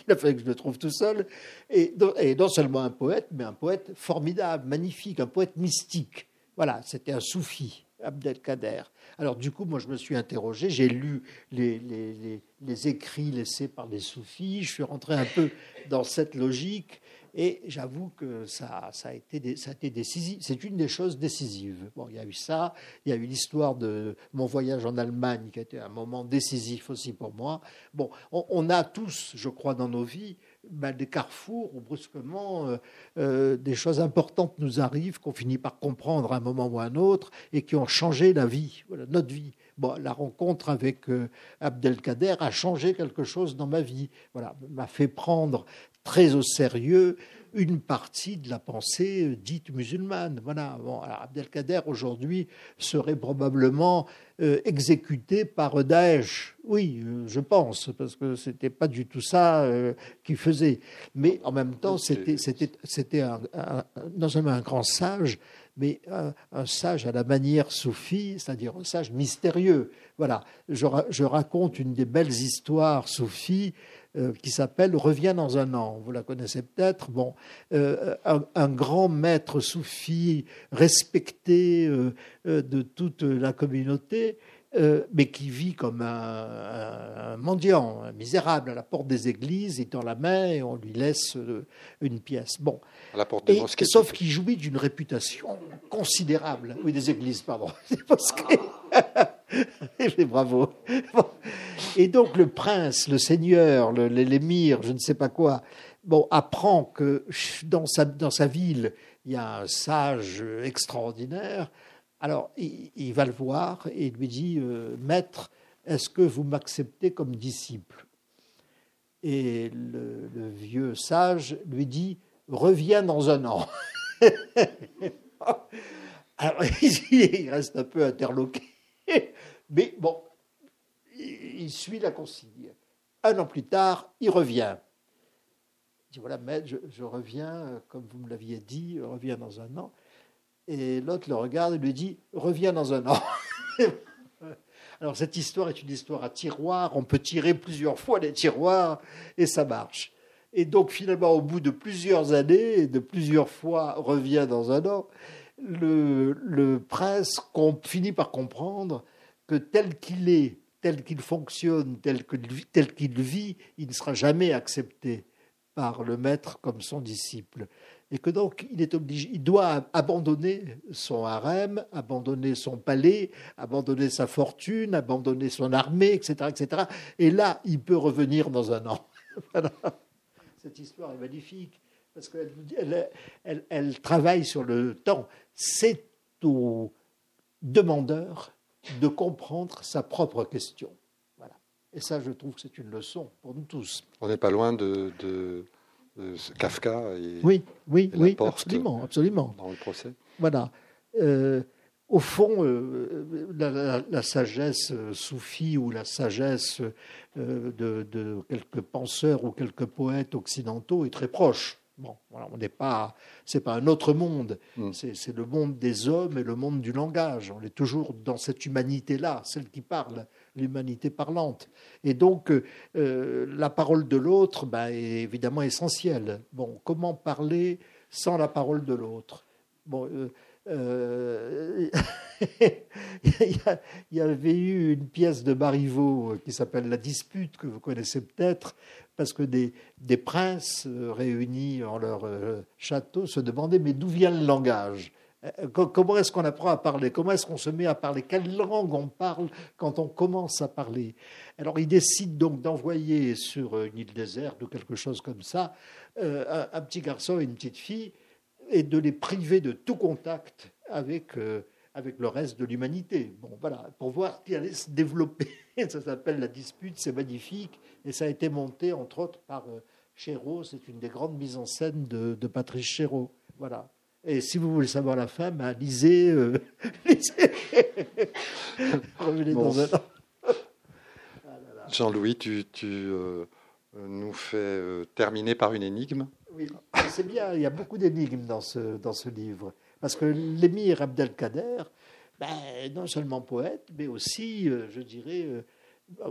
il a fallu que je le trouve tout seul. Et, et non seulement un poète, mais un poète formidable, magnifique, un poète mystique. Voilà, c'était un soufi, Abdelkader. Alors du coup, moi, je me suis interrogé, j'ai lu les, les, écrits laissés par les soufis, je suis rentré un peu dans cette logique, et j'avoue que ça, ça, a été, ça a été décisif. C'est une des choses décisives. Bon, il y a eu ça, il y a eu l'histoire de mon voyage en Allemagne, qui a été un moment décisif aussi pour moi. Bon, on a tous, je crois, dans nos vies, ben, des carrefours où brusquement euh, euh, des choses importantes nous arrivent, qu'on finit par comprendre à un moment ou à un autre, et qui ont changé la vie, notre vie. Bon, la rencontre avec euh, Abdelkader a changé quelque chose dans ma vie. Voilà, m'a fait prendre très au sérieux une partie de la pensée euh, dite musulmane. Voilà. Bon, Abdelkader aujourd'hui serait probablement euh, exécuté par Daesh. Oui, euh, je pense, parce que c'était pas du tout ça qu'il faisait. Mais en même temps, c'était c'était non seulement un grand sage, mais un, sage à la manière soufie, c'est-à-dire un sage mystérieux. Voilà. Je, je raconte une des belles histoires soufis qui s'appelle Reviens dans un an. Vous la connaissez peut-être. Bon, euh, un, grand maître soufi respecté euh, de toute la communauté. mais qui vit comme un, mendiant, un misérable, à la porte des églises, il tend la main et on lui laisse une pièce. Bon. À la porte des mosquées. Sauf qu'il jouit d'une réputation considérable. Oui, des églises, pardon. <laughs> Des mosquées. <laughs> Bravo. Et donc le prince, le seigneur, l'émir, je ne sais pas quoi, bon, apprend que dans sa, dans sa ville, il y a un sage extraordinaire. Alors il, va le voir et il lui dit euh, Maître, est-ce que vous m'acceptez comme disciple? Et le, vieux sage lui dit Reviens dans un an. <laughs> Alors <laughs> il reste un peu interloqué. <laughs> Mais bon, il suit la consigne. Un an plus tard, il revient. Il dit voilà, maître, je, reviens, euh, comme vous me l'aviez dit, je reviens dans un an. Et l'autre le regarde et lui dit reviens dans un an. <laughs> Alors cette histoire est une histoire à tiroir, on peut tirer plusieurs fois les tiroirs et ça marche. Et donc finalement, au bout de plusieurs années, de plusieurs fois, revient dans un an, le, prince finit par comprendre que tel qu'il est, tel qu'il fonctionne, tel qu'il vit, il ne sera jamais accepté par le maître comme son disciple. Et que donc il est obligé, il doit abandonner son harem, abandonner son palais, abandonner sa fortune, abandonner son armée, etc., etc. Et là, il peut revenir dans un an. <laughs> Cette histoire est magnifique parce qu'elle elle, travaille sur le temps. C'est au demandeur de comprendre sa propre question. Voilà. Et ça, je trouve que c'est une leçon pour nous tous. On n'est pas loin de, Kafka et, oui, oui, oui, absolument, absolument. Dans le procès. Voilà. Euh, au fond, euh, la, sagesse euh, soufie ou la sagesse de, de, quelques penseurs ou quelques poètes occidentaux est très proche. Bon, voilà, on n'est pas, c'est pas un autre monde. Mm. C'est le monde des hommes et le monde du langage. On est toujours dans cette humanité-là, celle qui parle, l'humanité parlante. Et donc, euh, la parole de l'autre ben, est évidemment essentielle. Bon, comment parler sans la parole de l'autre? Bon. Euh, euh, <laughs> il y avait eu une pièce de Marivaux qui s'appelle La dispute, que vous connaissez peut-être, parce que des, des princes euh, réunis en leur euh, château se demandaient mais d'où vient le langage? Euh, Comment est-ce qu'on apprend à parler? Comment est-ce qu'on se met à parler? Quelle langue on parle quand on commence à parler? Alors ils décident donc d'envoyer sur une île déserte ou quelque chose comme ça un, petit garçon et une petite fille et de les priver de tout contact avec avec le reste de l'humanité. Bon, voilà, pour voir qui allait se développer. <laughs> ça s'appelle la dispute, c'est magnifique, et ça a été monté entre autres par euh, Chéreau. C'est une des grandes mises en scène de, Patrice Chéreau. Voilà. Et si vous voulez savoir la fin, ben, lisez. Euh, <laughs> <laughs> Revenez dans un Jean-Louis, tu, tu euh, nous fais terminer par une énigme. Oui, c'est bien. Il y a beaucoup d'énigmes dans ce, dans ce livre. Parce que l'émir Abdelkader, ben, non seulement poète, mais aussi, euh, je dirais, euh,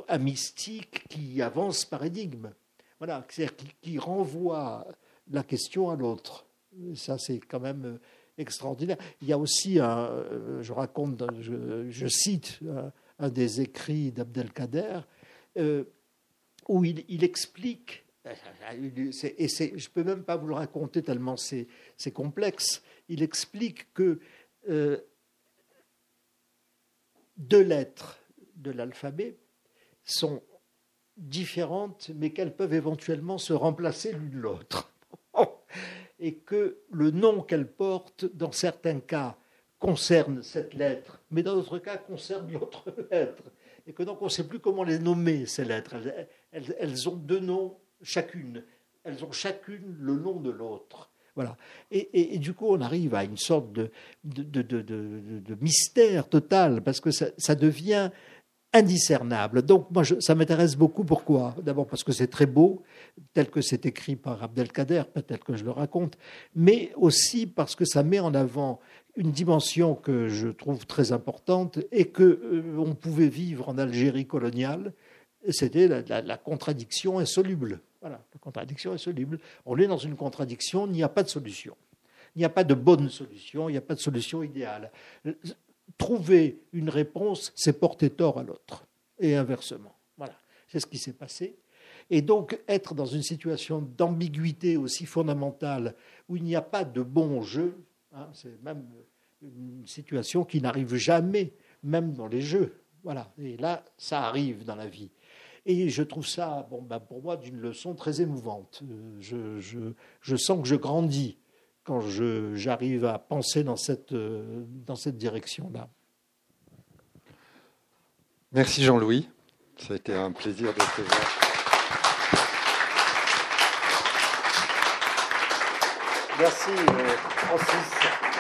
un mystique qui avance paradigme. Voilà, c'est-à-dire qui, renvoie la question à l'autre. Ça, c'est quand même euh, extraordinaire. Il y a aussi un, je raconte, je, cite un, des écrits d'Abdelkader, où il, explique et je ne peux même pas vous le raconter tellement c'est complexe. Il explique que euh, deux lettres de l'alphabet sont différentes, mais qu'elles peuvent éventuellement se remplacer l'une l'autre. <laughs> Et que le nom qu'elles portent, dans certains cas, concerne cette lettre, mais dans d'autres cas, concerne l'autre <laughs> lettre. Et que donc on ne sait plus comment les nommer, ces lettres. elles ont deux noms chacune. Elles ont chacune le nom de l'autre. Voilà. Et, du coup, on arrive à une sorte de, mystère total, parce que ça, devient indiscernable. Donc, moi, ça m'intéresse beaucoup. Pourquoi? D'abord parce que c'est très beau, tel que c'est écrit par Abdelkader, peut-être que je le raconte, mais aussi parce que ça met en avant une dimension que je trouve très importante et que euh, on pouvait vivre en Algérie coloniale, c'était la contradiction insoluble. Voilà, la contradiction est soluble. On est dans une contradiction, il n'y a pas de solution. Il n'y a pas de bonne solution, il n'y a pas de solution idéale. Trouver une réponse, c'est porter tort à l'autre, et inversement. Voilà, c'est ce qui s'est passé. Et donc, être dans une situation d'ambiguïté aussi fondamentale, où il n'y a pas de bon jeu, hein, c'est même une situation qui n'arrive jamais, même dans les jeux. Voilà, et là, ça arrive dans la vie. Et je trouve ça, bon, ben pour moi, d'une leçon très émouvante. Euh, je, je, je sens que je grandis quand j'arrive à penser dans cette, euh, dans cette direction-là. Merci Jean-Louis. Ça a été un plaisir de te voir. Merci euh, Francis.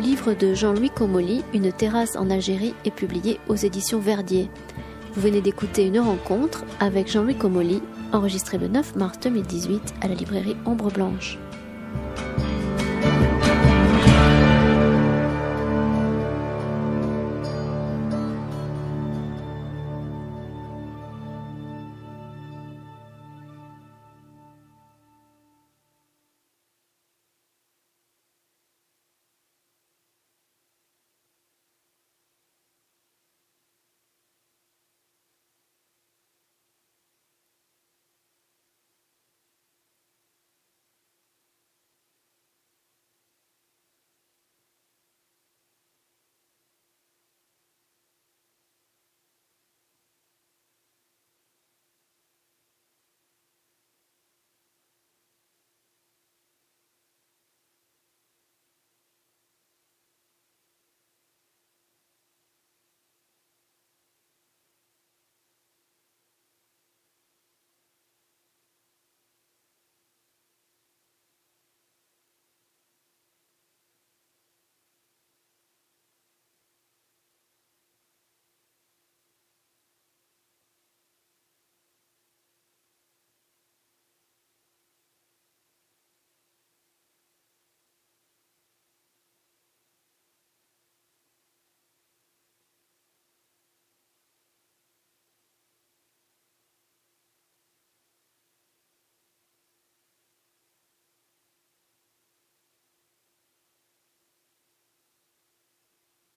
Livre de Jean-Louis Comolli, Une terrasse en Algérie, est publié aux éditions Verdier. Vous venez d'écouter une rencontre avec Jean-Louis Comolli, enregistrée le 9 mars 2018 à la librairie Ombre Blanche.